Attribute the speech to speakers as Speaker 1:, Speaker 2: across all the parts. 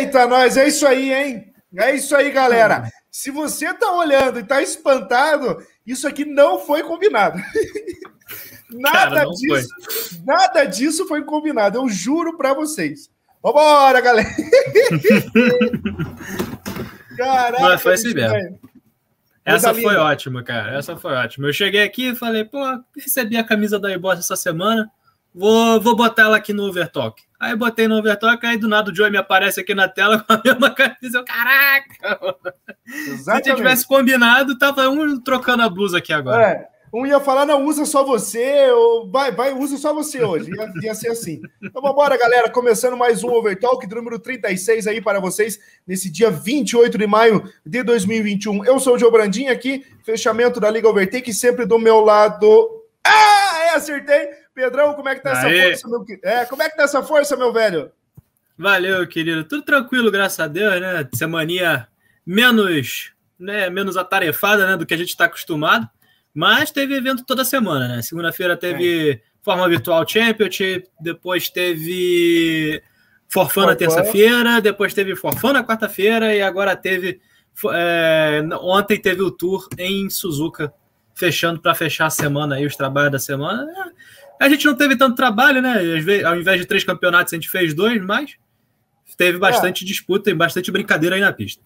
Speaker 1: Eita, nós, é isso aí, hein? É isso aí, galera. Se você tá olhando e tá espantado, isso aqui não foi combinado. nada Cara, disso, foi. nada disso foi combinado, eu juro para vocês. Vambora, galera!
Speaker 2: Caraca, Mas foi assim mesmo. Essa foi ótima, cara. Essa foi ótima. Eu cheguei aqui e falei, pô, recebi a camisa da iBoss essa semana. Vou, vou botar ela aqui no Overtalk. Aí botei no Overtalk, aí do nada o Joey me aparece aqui na tela com a mesma camisa. Eu, caraca! Exatamente. Se tivesse combinado, tava um trocando a blusa aqui agora. É.
Speaker 1: Um ia falar, não, usa só você, ou vai, vai, usa só você hoje. Ia, ia ser assim. Então vambora, galera. Começando mais um Overtalk, número 36 aí para vocês, nesse dia 28 de maio de 2021. Eu sou o Joe Brandinho aqui, fechamento da Liga Overtake, sempre do meu lado. Ah, é, acertei! Pedrão, como é que tá Aê. essa força, meu É, como é que tá essa força, meu velho?
Speaker 2: Valeu, querido. Tudo tranquilo, graças a Deus, né? Semaninha menos, né, menos atarefada, né, do que a gente está acostumado. Mas teve evento toda semana, né? Segunda-feira teve é. Forma Virtual Championship, depois teve Forfã na terça-feira, depois teve Forfã na quarta-feira e agora teve. É, ontem teve o tour em Suzuka, fechando para fechar a semana aí, os trabalhos da semana. A gente não teve tanto trabalho, né? Ao invés de três campeonatos, a gente fez dois, mas teve bastante é. disputa e bastante brincadeira aí na pista.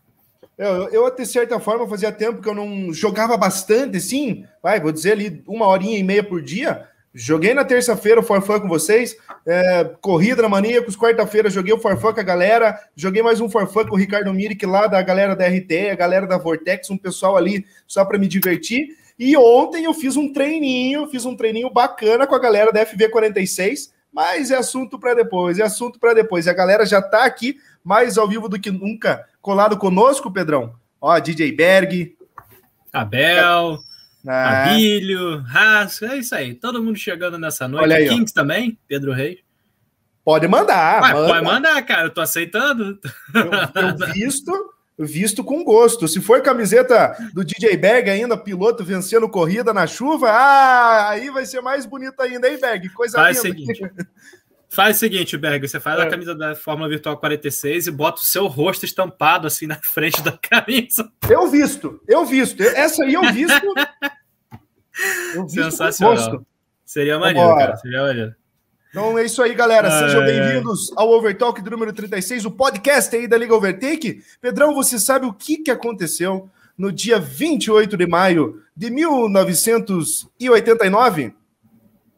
Speaker 1: Eu, eu, de certa forma, fazia tempo que eu não jogava bastante, assim, vai, vou dizer ali, uma horinha e meia por dia. Joguei na terça-feira o Forfã com vocês, é, corrida na Maníacos, quarta-feira joguei o Forfã com a galera, joguei mais um Forfã com o Ricardo Mirick lá da galera da RT, a galera da Vortex, um pessoal ali só para me divertir. E ontem eu fiz um treininho, fiz um treininho bacana com a galera da FV46, mas é assunto para depois, é assunto para depois. E a galera já está aqui mais ao vivo do que nunca colado conosco, Pedrão. Ó, DJ Berg.
Speaker 2: Abel, é. Abílio, Rasco, é isso aí. Todo mundo chegando nessa noite. Olha aí, Kings ó. também, Pedro Reis.
Speaker 1: Pode mandar.
Speaker 2: manda. Pode mandar, cara. Eu tô aceitando.
Speaker 1: Eu, eu visto, visto com gosto. Se for camiseta do DJ Berg ainda, piloto vencendo corrida na chuva, ah, aí vai ser mais bonito ainda, hein, Berg? Coisa
Speaker 2: Faz linda. Seguinte. Faz o seguinte, Berg, você faz é. a camisa da Fórmula Virtual 46 e bota o seu rosto estampado assim na frente da camisa.
Speaker 1: Eu visto, eu visto. Essa aí eu visto.
Speaker 2: Eu visto Sensacional. Seria maneiro, Vambora. cara. Seria maneiro.
Speaker 1: Então é isso aí, galera. Sejam bem-vindos ao Overtalk número 36, o podcast aí da Liga Overtake. Pedrão, você sabe o que, que aconteceu no dia 28 de maio de 1989?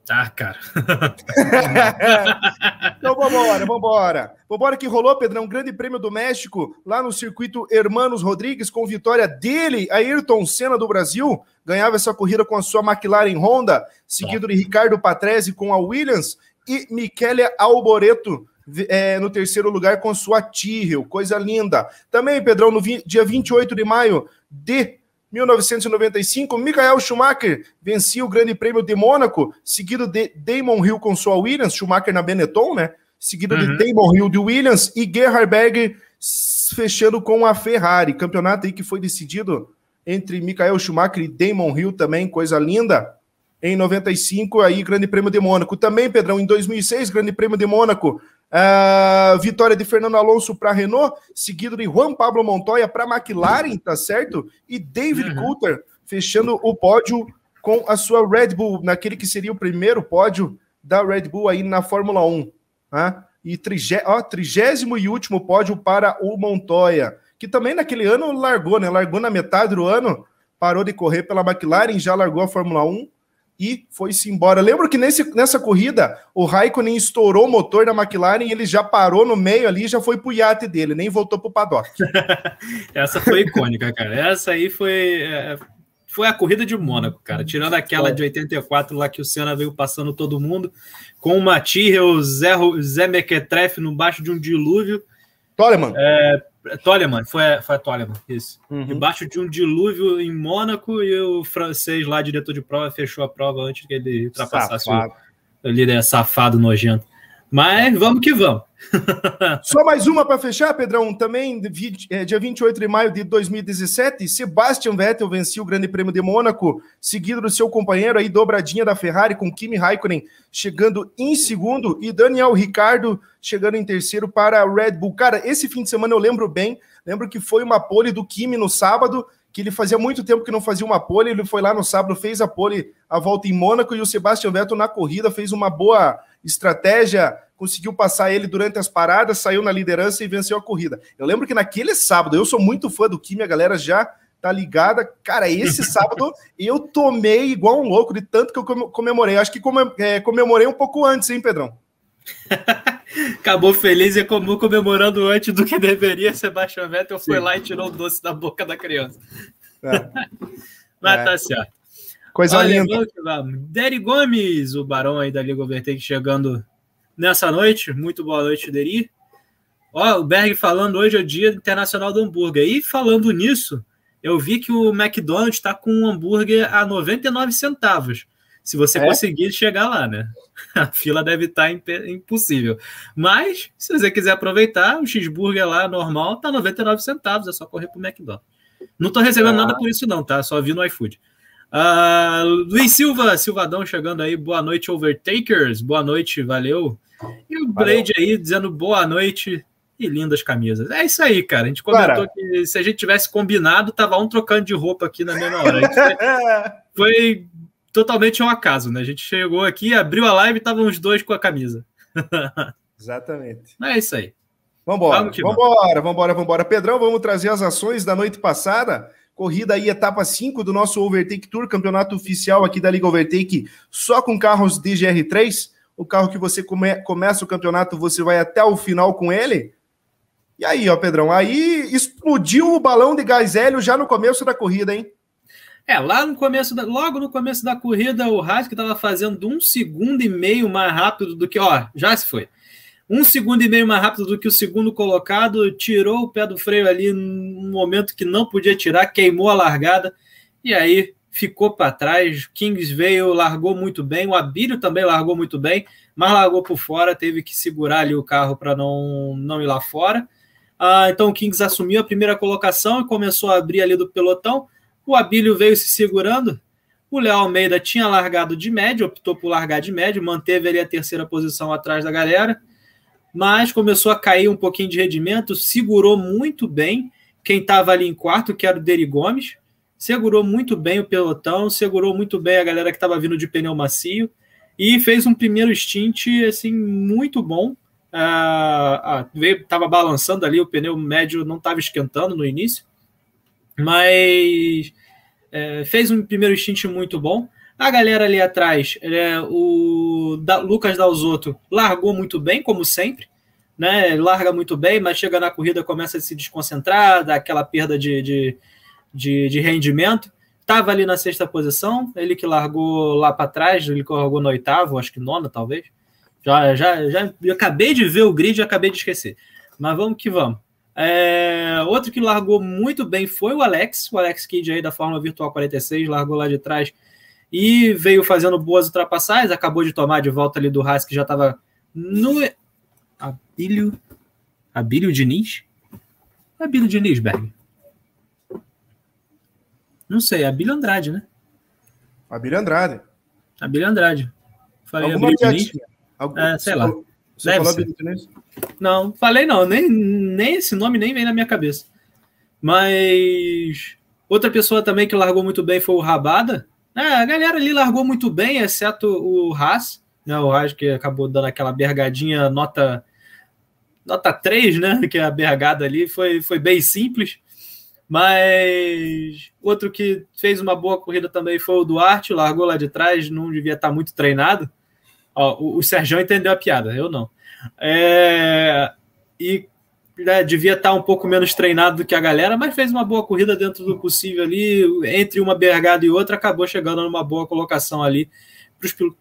Speaker 2: Ah, cara.
Speaker 1: então vambora, vambora. Vambora que rolou, Pedrão, um grande prêmio do México, lá no circuito Hermanos Rodrigues, com vitória dele, Ayrton Senna do Brasil, ganhava essa corrida com a sua McLaren Honda, seguido de Ricardo Patrese com a Williams, e Michele Alboreto é, no terceiro lugar com sua Tyrrell, coisa linda. Também, Pedrão, no dia 28 de maio de 1995, Michael Schumacher vencia o Grande Prêmio de Mônaco, seguido de Damon Hill com sua Williams, Schumacher na Benetton, né? Seguido uhum. de Damon Hill de Williams e Gerhard Berger fechando com a Ferrari. Campeonato aí que foi decidido entre Michael Schumacher e Damon Hill também, coisa linda. Em 95, aí, Grande Prêmio de Mônaco. Também, Pedrão, em 2006, Grande Prêmio de Mônaco, Uh, vitória de Fernando Alonso para Renault, seguido de Juan Pablo Montoya para McLaren, tá certo? E David uhum. Coulter fechando o pódio com a sua Red Bull, naquele que seria o primeiro pódio da Red Bull aí na Fórmula 1. Né? E trigé, ó, trigésimo e último pódio para o Montoya, que também naquele ano largou, né? Largou na metade do ano, parou de correr pela McLaren, já largou a Fórmula 1 e foi-se embora. Lembro que nesse, nessa corrida o Raikkonen estourou o motor da McLaren e ele já parou no meio ali já foi pro iate dele, nem voltou pro paddock.
Speaker 2: Essa foi icônica, cara. Essa aí foi, é, foi a corrida de Mônaco, cara. Tirando aquela de 84 lá que o Senna veio passando todo mundo, com o Matia, o Zé, Zé Mequetrefe no baixo de um dilúvio.
Speaker 1: Toleman.
Speaker 2: É, Toleman, foi, foi a Toleman, isso. Uhum. Embaixo de um dilúvio em Mônaco e o francês lá, diretor de prova, fechou a prova antes que ele ultrapassasse safado. o líder safado, nojento. Mas vamos que vamos.
Speaker 1: Só mais uma para fechar, Pedrão. Também, é, dia 28 de maio de 2017, Sebastian Vettel venceu o Grande Prêmio de Mônaco, seguido do seu companheiro aí, dobradinha da Ferrari, com Kimi Raikkonen chegando em segundo e Daniel Ricardo chegando em terceiro para a Red Bull. Cara, esse fim de semana eu lembro bem, lembro que foi uma pole do Kimi no sábado, que ele fazia muito tempo que não fazia uma pole, ele foi lá no sábado, fez a pole, a volta em Mônaco, e o Sebastian Vettel na corrida fez uma boa estratégia, conseguiu passar ele durante as paradas, saiu na liderança e venceu a corrida. Eu lembro que naquele sábado, eu sou muito fã do Kimi, a galera já tá ligada. Cara, esse sábado eu tomei igual um louco de tanto que eu comemorei. Acho que é, comemorei um pouco antes, hein, Pedrão?
Speaker 2: Acabou feliz e acabou comemorando antes do que deveria. Sebastião Vettel foi Sim. lá e tirou o doce da boca da criança. É. Mas é. tá certo.
Speaker 1: Coisa Olha, linda.
Speaker 2: Deri Gomes, o barão aí da Liga Overtake chegando nessa noite. Muito boa noite, Deri. Ó, o Berg falando hoje é o Dia Internacional do Hambúrguer. E falando nisso, eu vi que o McDonald's está com um hambúrguer a 99 centavos. Se você é? conseguir chegar lá, né? A fila deve estar tá impossível. Mas, se você quiser aproveitar, o cheeseburger lá normal tá 99 centavos, é só correr pro McDonald's. Não tô recebendo ah. nada por isso, não, tá? Só vi no iFood. Uh, Luiz Silva, Silvadão chegando aí, boa noite, Overtakers, boa noite, valeu. E o Blade aí dizendo boa noite e lindas camisas. É isso aí, cara. A gente comentou que se a gente tivesse combinado, tava um trocando de roupa aqui na mesma hora. Foi, foi, totalmente um acaso, né? A gente chegou aqui, abriu a live e estavam os dois com a camisa.
Speaker 1: Exatamente.
Speaker 2: É isso aí.
Speaker 1: Vambora, vamos vambora, vambora, vambora. Pedrão, vamos trazer as ações da noite passada. Corrida aí, etapa 5 do nosso Overtake Tour, campeonato oficial aqui da Liga Overtake, só com carros DGR3. O carro que você come, começa o campeonato, você vai até o final com ele. E aí, ó, Pedrão, aí explodiu o balão de gás hélio já no começo da corrida, hein?
Speaker 2: É, lá no começo, da, logo no começo da corrida, o Haas estava fazendo um segundo e meio mais rápido do que, ó, já se foi um segundo e meio mais rápido do que o segundo colocado, tirou o pé do freio ali num momento que não podia tirar, queimou a largada e aí ficou para trás. Kings veio, largou muito bem, o Abílio também largou muito bem, mas largou por fora, teve que segurar ali o carro para não, não ir lá fora. Ah, então o Kings assumiu a primeira colocação e começou a abrir ali do pelotão. O Abílio veio se segurando. O Léo Almeida tinha largado de médio, optou por largar de médio, manteve ali a terceira posição atrás da galera mas começou a cair um pouquinho de rendimento, segurou muito bem quem estava ali em quarto, que era o Deri Gomes, segurou muito bem o pelotão, segurou muito bem a galera que estava vindo de pneu macio e fez um primeiro stint assim muito bom. Ah, veio, estava balançando ali, o pneu médio não estava esquentando no início, mas é, fez um primeiro stint muito bom. A galera ali atrás, é, o da, Lucas Dalzotto largou muito bem, como sempre, né? Larga muito bem, mas chega na corrida começa a se desconcentrar, dá aquela perda de, de, de, de rendimento. Estava ali na sexta posição, ele que largou lá para trás, ele que largou no oitavo, acho que nona, talvez. Já, já, já acabei de ver o grid e acabei de esquecer. Mas vamos que vamos. É, outro que largou muito bem foi o Alex, o Alex Kidd aí da Fórmula Virtual 46, largou lá de trás e veio fazendo boas ultrapassagens, acabou de tomar de volta ali do Haas, que já estava no... Abílio... Abílio Diniz? Abílio Diniz, Berg? Não sei, Abílio Andrade, né?
Speaker 1: Abílio Andrade.
Speaker 2: Abílio Andrade. Falei Alguma Abílio Diniz? Algum... É, sei lá. Você Deve falou Abílio Diniz? Não, falei não, nem, nem esse nome nem vem na minha cabeça. Mas outra pessoa também que largou muito bem foi o Rabada, é, a galera ali largou muito bem, exceto o Haas, né? O Haas que acabou dando aquela bergadinha nota nota 3, né? Que é a bergada ali foi, foi bem simples. Mas outro que fez uma boa corrida também foi o Duarte, largou lá de trás, não devia estar muito treinado. Ó, o, o entendeu a piada, eu não. É, e né, devia estar um pouco menos treinado do que a galera, mas fez uma boa corrida dentro do possível ali, entre uma bergada e outra, acabou chegando numa boa colocação ali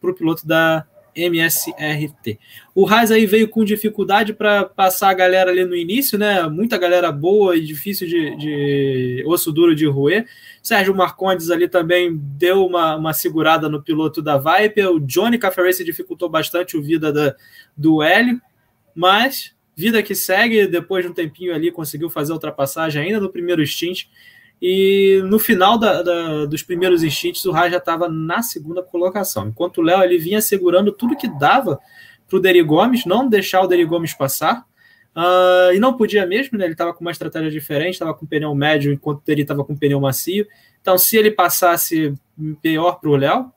Speaker 2: para o piloto da MSRT. O Haas aí veio com dificuldade para passar a galera ali no início, né? Muita galera boa e difícil de, de osso duro de roer. Sérgio Marcondes ali também deu uma, uma segurada no piloto da Viper. O Johnny Cafferay se dificultou bastante o vida da, do Hélio, mas vida que segue, depois de um tempinho ali, conseguiu fazer a ultrapassagem ainda no primeiro stint. E no final da, da, dos primeiros stints, o Rai já estava na segunda colocação. Enquanto o Léo ele vinha segurando tudo que dava para o Deri Gomes, não deixar o Deri Gomes passar. Uh, e não podia mesmo, né? Ele estava com uma estratégia diferente, estava com pneu médio, enquanto Deri estava com pneu macio. Então, se ele passasse, pior para o Léo,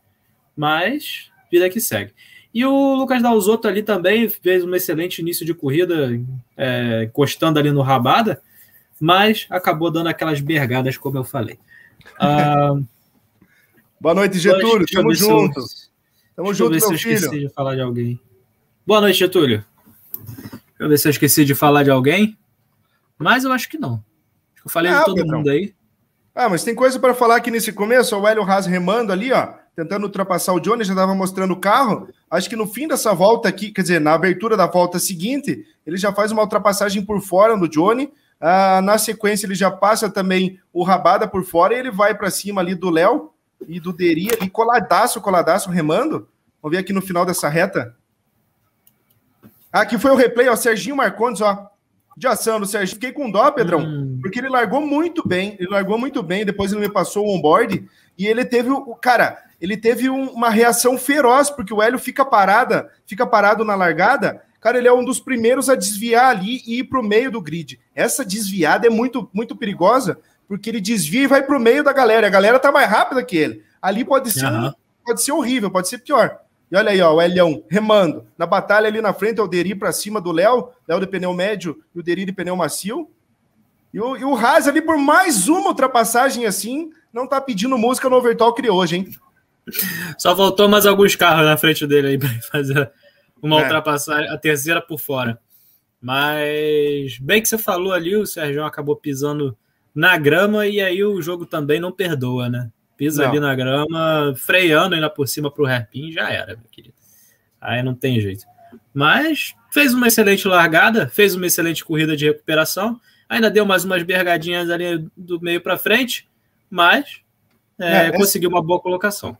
Speaker 2: mas vida que segue. E o Lucas Dalzotto ali também fez um excelente início de corrida, é, encostando ali no Rabada, mas acabou dando aquelas bergadas, como eu falei. Ah,
Speaker 1: Boa noite, Getúlio. Tamo junto.
Speaker 2: Tamo junto, meu filho. eu esqueci de falar de alguém. Boa noite, Getúlio. Deixa eu ver se eu esqueci de falar de alguém. Mas eu acho que não. Acho que eu falei de todo Pedrão. mundo aí.
Speaker 1: Ah, mas tem coisa para falar aqui nesse começo. O Hélio Haas remando ali, ó tentando ultrapassar o Johnny, já estava mostrando o carro. Acho que no fim dessa volta aqui, quer dizer, na abertura da volta seguinte, ele já faz uma ultrapassagem por fora do Johnny. Ah, na sequência, ele já passa também o Rabada por fora e ele vai para cima ali do Léo e do Deri ali, coladaço, coladaço, remando. Vamos ver aqui no final dessa reta. Aqui foi o replay, ó, Serginho Marcondes, ó, de ação do Serginho. Fiquei com dó, Pedrão, hum. porque ele largou muito bem, ele largou muito bem, depois ele me passou o onboard e ele teve o. Cara, ele teve um, uma reação feroz, porque o Hélio fica parada, fica parado na largada. Cara, ele é um dos primeiros a desviar ali e ir para o meio do grid. Essa desviada é muito, muito perigosa, porque ele desvia e vai para o meio da galera. A galera tá mais rápida que ele. Ali pode ser, uhum. pode ser horrível, pode ser pior. E olha aí, ó, o Elião remando. Na batalha ali na frente é o Deri para cima do Léo, Léo de pneu médio e o Deri de pneu macio. E o, e o Haas ali por mais uma ultrapassagem assim, não tá pedindo música no Overtalk hoje, hein?
Speaker 2: Só voltou mais alguns carros na frente dele aí para fazer uma é. ultrapassagem, a terceira por fora. Mas bem que você falou ali, o Sérgio acabou pisando na grama e aí o jogo também não perdoa, né? Pisa não. ali na grama, freando ainda por cima para o hairpin, já era, meu querido. Aí não tem jeito. Mas fez uma excelente largada, fez uma excelente corrida de recuperação, ainda deu mais umas bergadinhas ali do meio para frente, mas é, é, conseguiu uma boa colocação.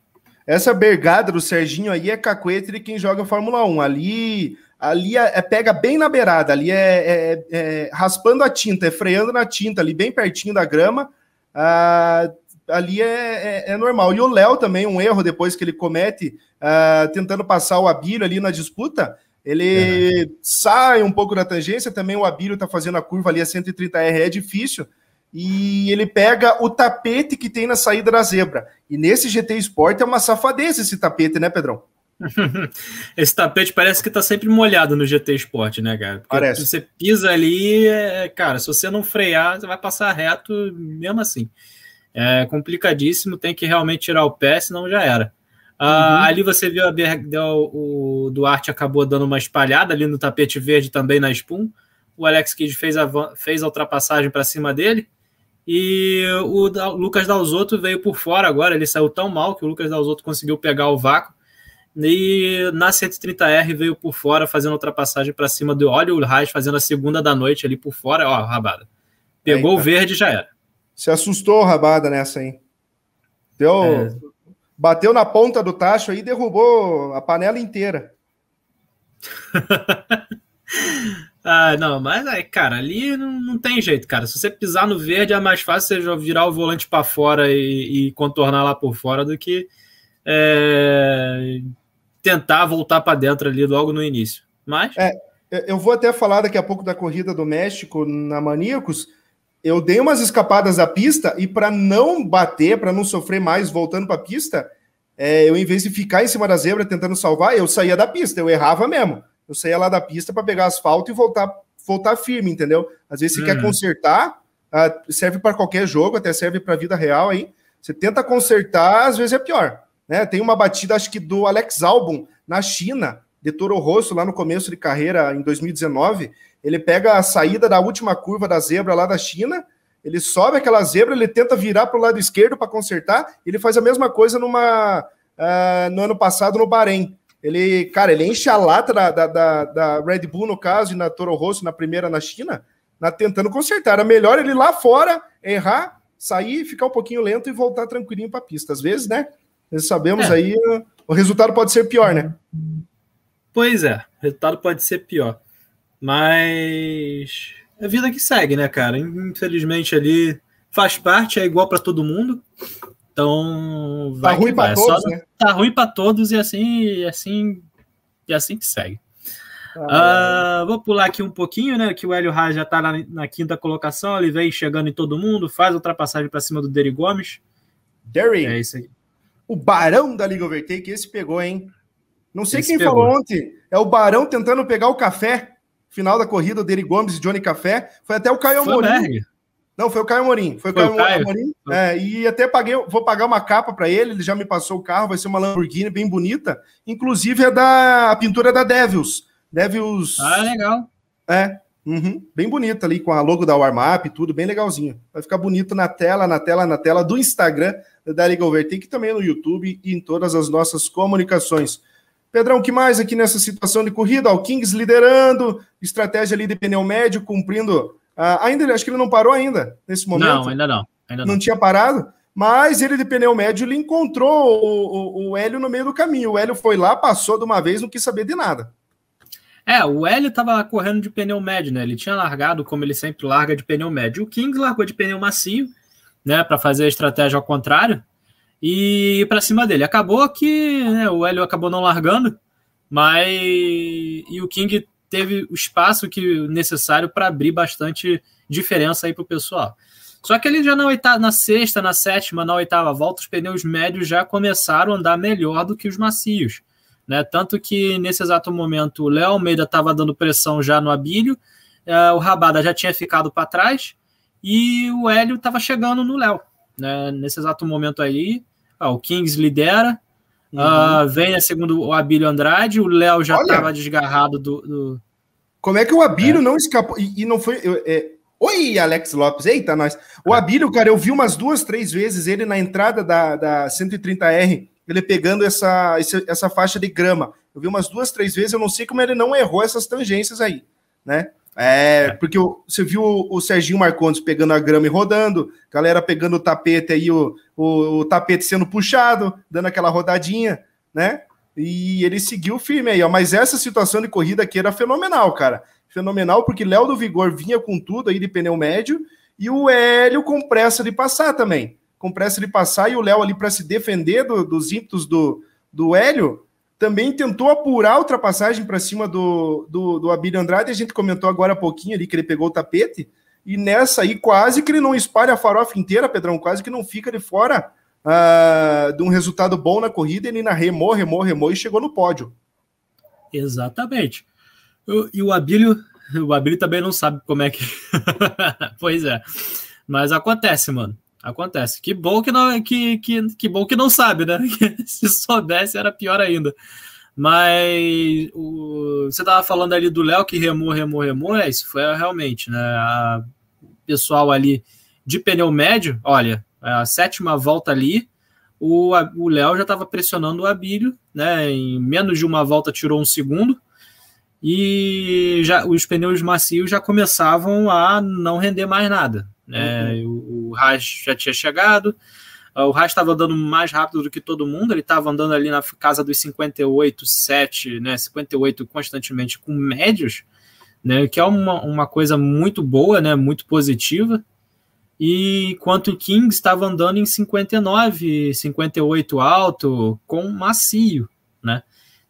Speaker 1: Essa bergada do Serginho aí é cacuete de quem joga Fórmula 1. Ali, ali é, é pega bem na beirada, ali é, é, é, raspando a tinta, é freando na tinta, ali bem pertinho da grama. Ah, ali é, é, é normal. E o Léo também, um erro depois que ele comete, ah, tentando passar o Abílio ali na disputa, ele é. sai um pouco da tangência. Também o Abílio está fazendo a curva ali a 130R, é difícil e ele pega o tapete que tem na saída da zebra. E nesse GT Sport é uma safadeza esse tapete, né, Pedrão?
Speaker 2: esse tapete parece que tá sempre molhado no GT Sport, né, cara? Porque parece. você pisa ali, é, cara, se você não frear, você vai passar reto mesmo assim. É complicadíssimo, tem que realmente tirar o pé, senão já era. Ah, uhum. ali você viu a, o Duarte acabou dando uma espalhada ali no tapete verde também na Spoon. O Alex Kidd fez a, fez a ultrapassagem para cima dele. E o Lucas Dalzotto veio por fora agora, ele saiu tão mal que o Lucas Dalzotto conseguiu pegar o vácuo. E na 130R veio por fora, fazendo ultrapassagem para cima do óleo, o Reis fazendo a segunda da noite ali por fora. Ó, rabada. Pegou o verde já era.
Speaker 1: Se assustou, rabada, nessa aí. Deu, é. Bateu na ponta do tacho aí e derrubou a panela inteira.
Speaker 2: Ah, não, mas aí, cara, ali não, não, tem jeito, cara. Se você pisar no verde, é mais fácil você virar o volante para fora e, e, contornar lá por fora do que é, tentar voltar para dentro ali logo no início. Mas.
Speaker 1: É, eu vou até falar daqui a pouco da corrida do México na Maníacos. Eu dei umas escapadas da pista e para não bater, para não sofrer mais voltando para a pista, é, eu em vez de ficar em cima da zebra tentando salvar, eu saía da pista, eu errava mesmo eu saía lá da pista para pegar asfalto e voltar, voltar firme, entendeu? Às vezes você quer uhum. consertar, uh, serve para qualquer jogo, até serve para a vida real aí. Você tenta consertar, às vezes é pior. Né? Tem uma batida, acho que do Alex Albon na China, de Toro Rosso, lá no começo de carreira, em 2019. Ele pega a saída da última curva da zebra lá da China, ele sobe aquela zebra, ele tenta virar para o lado esquerdo para consertar, ele faz a mesma coisa numa, uh, no ano passado no Bahrein. Ele, cara, ele enche a lata da, da, da, Red Bull, no caso, e na Toro Rosso, na primeira na China, na, tentando consertar. Era melhor ele lá fora errar, sair, ficar um pouquinho lento e voltar tranquilinho para a pista. Às vezes, né? Nós sabemos é. aí, o resultado pode ser pior, né?
Speaker 2: Pois é, o resultado pode ser pior. Mas é a vida que segue, né, cara? Infelizmente ali faz parte, é igual para todo mundo. Então,
Speaker 1: vai tá ruim para todos,
Speaker 2: é né? Tá ruim para todos e assim, e assim, e assim que segue. Ah, uh, vou pular aqui um pouquinho, né? Que o Hélio Haas já tá na, na, quinta colocação, ele vem chegando em todo mundo, faz ultrapassagem para cima do Derry Gomes.
Speaker 1: Derry. É isso aí. O Barão da Liga Overtake, esse pegou, hein? Não sei esse quem pegou. falou ontem. É o Barão tentando pegar o café. Final da corrida, o Derry Gomes e Johnny Café. Foi até o Caio Amorim. Não, foi o Caio Amorim. Foi o Caio, Caio. Amorim. É, e até paguei, vou pagar uma capa para ele. Ele já me passou o carro, vai ser uma Lamborghini bem bonita. Inclusive é da a pintura da Devils. Devils.
Speaker 2: Ah, legal.
Speaker 1: É, uhum, bem bonita ali, com a logo da Warmap e tudo, bem legalzinho. Vai ficar bonito na tela, na tela, na tela do Instagram da Liga Overtake, também no YouTube e em todas as nossas comunicações. Pedrão, o que mais aqui nessa situação de corrida? O Kings liderando, estratégia ali de pneu médio, cumprindo. Uh, ainda, acho que ele não parou ainda, nesse momento.
Speaker 2: Não, ainda não. Ainda
Speaker 1: não. não tinha parado, mas ele de pneu médio, ele encontrou o, o, o Hélio no meio do caminho. O Hélio foi lá, passou de uma vez, não quis saber de nada.
Speaker 2: É, o Hélio estava correndo de pneu médio, né? Ele tinha largado como ele sempre larga de pneu médio. O Kings largou de pneu macio, né, para fazer a estratégia ao contrário e para cima dele. Acabou que né, o Hélio acabou não largando, mas e o King teve o espaço que necessário para abrir bastante diferença aí para o pessoal. Só que ele já na, oitava, na sexta, na sétima, na oitava volta, os pneus médios já começaram a andar melhor do que os macios. Né? Tanto que nesse exato momento o Léo Almeida estava dando pressão já no Abílio, uh, o Rabada já tinha ficado para trás e o Hélio estava chegando no Léo. Né? Nesse exato momento aí, o Kings lidera, uhum. uh, segundo o Abílio Andrade, o Léo já estava desgarrado do, do,
Speaker 1: Como é que o Abílio é. não escapou? E, e não foi. É... Oi, Alex Lopes. Eita, nós. O é. Abílio, cara, eu vi umas duas, três vezes ele na entrada da, da 130R ele pegando essa, essa faixa de grama. Eu vi umas duas, três vezes, eu não sei como ele não errou essas tangências aí, né? É, é. porque você viu o, o Serginho Marcondes pegando a grama e rodando, galera pegando o tapete aí, o, o, o, tapete sendo puxado, dando aquela rodadinha, né? E ele seguiu firme aí, ó. Mas essa situação de corrida aqui era fenomenal, cara. Fenomenal, porque Léo do Vigor vinha com tudo aí de pneu médio e o Hélio com pressa de passar também com pressa de passar, e o Léo ali para se defender do, dos ímpetos do, do Hélio, também tentou apurar a ultrapassagem para cima do, do, do Abílio Andrade, a gente comentou agora há pouquinho ali que ele pegou o tapete, e nessa aí quase que ele não espalha a farofa inteira, Pedrão, quase que não fica de fora uh, de um resultado bom na corrida, ele na remou, remou, remou e chegou no pódio.
Speaker 2: Exatamente. E o Abílio, o Abílio também não sabe como é que... pois é, mas acontece, mano. Acontece. Que bom que não, que, que, que bom que não sabe, né? Se soubesse era pior ainda. Mas o, você estava falando ali do Léo que remou, remou, remou. É, isso foi realmente, né? A, pessoal ali de pneu médio, olha, a sétima volta ali, o Léo já estava pressionando o Abílio, né? Em menos de uma volta tirou um segundo e já os pneus macios já começavam a não render mais nada. Né? Uhum. O, o Haas já tinha chegado, ah, o Haas estava andando mais rápido do que todo mundo, ele estava andando ali na casa dos 58, 7, né? 58 constantemente com médios, né? que é uma, uma coisa muito boa, né? muito positiva. E enquanto o King estava andando em 59, 58 alto, com macio, né?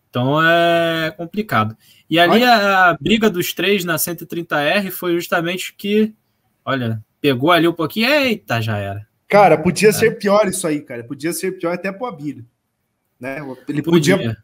Speaker 2: Então é complicado. E ali a, a, briga dos três na 130R foi justamente que, olha, pegou ali um pouquinho, eita, já era.
Speaker 1: Cara, podia é. ser pior isso aí, cara. Podia ser pior até pro Abílio. Né? Ele podia. podia...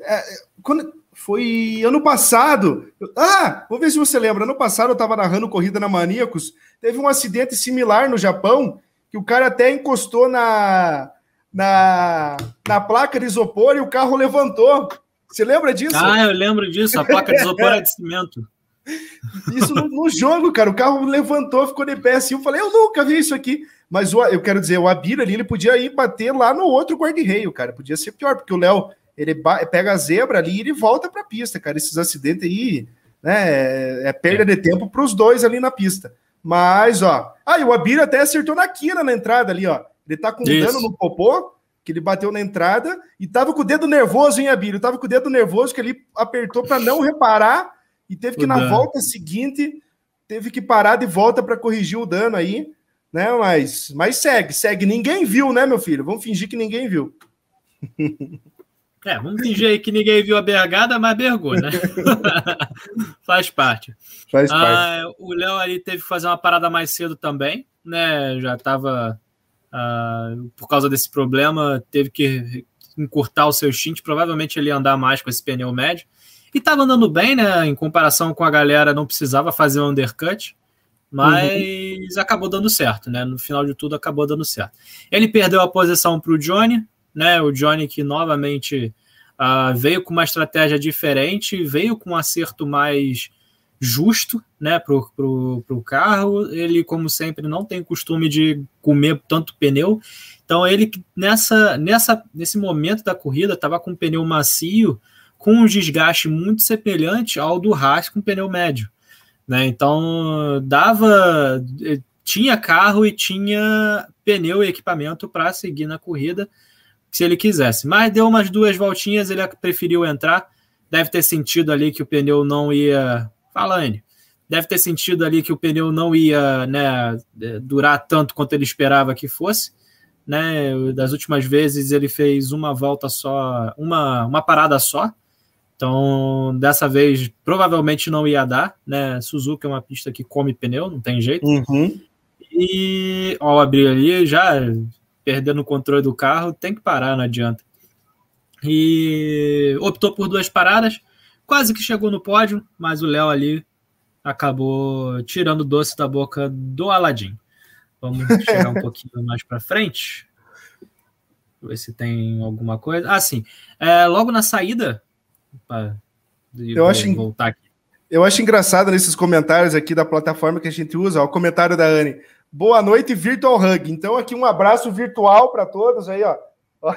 Speaker 1: É, quando foi ano passado. Ah, vamos ver se você lembra. Ano passado eu estava narrando corrida na Maníacos. Teve um acidente similar no Japão que o cara até encostou na, na, na placa de isopor e o carro levantou. Você lembra disso?
Speaker 2: Ah, eu lembro disso. A placa de isopor é de cimento.
Speaker 1: Isso no, no, jogo, cara. O carro levantou, ficou de pé assim. Eu falei, eu nunca vi isso aqui. Mas o, eu quero dizer, o Abir ali, ele podia ir bater lá no outro guarda-reio, cara. Podia ser pior, porque o Léo, ele pega a zebra ali e ele volta pra pista, cara. Esses acidentes aí, né, é, é perda de tempo pros dois ali na pista. Mas, ó. Ah, e o Abir até acertou na quina na entrada ali, ó. Ele tá com um dano no popô, que ele bateu na entrada, e tava com o dedo nervoso, hein, Abir? Tava com o dedo nervoso que ele apertou para não reparar e teve que, o na dano. volta seguinte, teve que parar de volta para corrigir o dano aí, né? Mas, mas segue, segue. Ninguém viu, né, meu filho? Vamos fingir que ninguém viu.
Speaker 2: É, vamos fingir aí que ninguém viu a bergada, mas bergou, né? Faz parte. Faz parte. Ah, o Léo ali teve que fazer uma parada mais cedo também, né? Já estava ah, por causa desse problema, teve que encurtar o seu stint, provavelmente ele ia andar mais com esse pneu médio. E estava andando bem, né? Em comparação com a galera, não precisava fazer um undercut, mas uhum. acabou dando certo, né? No final de tudo, acabou dando certo. Ele perdeu a posição para o Johnny, né? O Johnny que novamente uh, veio com uma estratégia diferente, veio com um acerto mais justo, né, pro, pro carro. Ele, como sempre, não tem costume de comer tanto pneu. Então ele nessa, nessa nesse momento da corrida estava com um pneu macio, com um desgaste muito semelhante ao do Haas com pneu médio, né? Então dava tinha carro e tinha pneu e equipamento para seguir na corrida se ele quisesse. Mas deu umas duas voltinhas, ele preferiu entrar. Deve ter sentido ali que o pneu não ia. Fala, Anne. Deve ter sentido ali que o pneu não ia né, durar tanto quanto ele esperava que fosse. Né? Das últimas vezes ele fez uma volta só, uma, uma parada só. Então, dessa vez, provavelmente não ia dar, né? Suzuka é uma pista que come pneu, não tem jeito. Uhum. E ao abrir ali, já perdendo o controle do carro, tem que parar, não adianta. E optou por duas paradas, quase que chegou no pódio, mas o Léo ali acabou tirando o doce da boca do Aladim. Vamos chegar um pouquinho mais para frente. Ver se tem alguma coisa. Ah, sim. É, logo na saída. Opa,
Speaker 1: eu acho voltar aqui. Eu acho engraçado nesses comentários aqui da plataforma que a gente usa, ó, o comentário da Anne. Boa noite, Virtual Hug. Então, aqui um abraço virtual para todos aí, ó.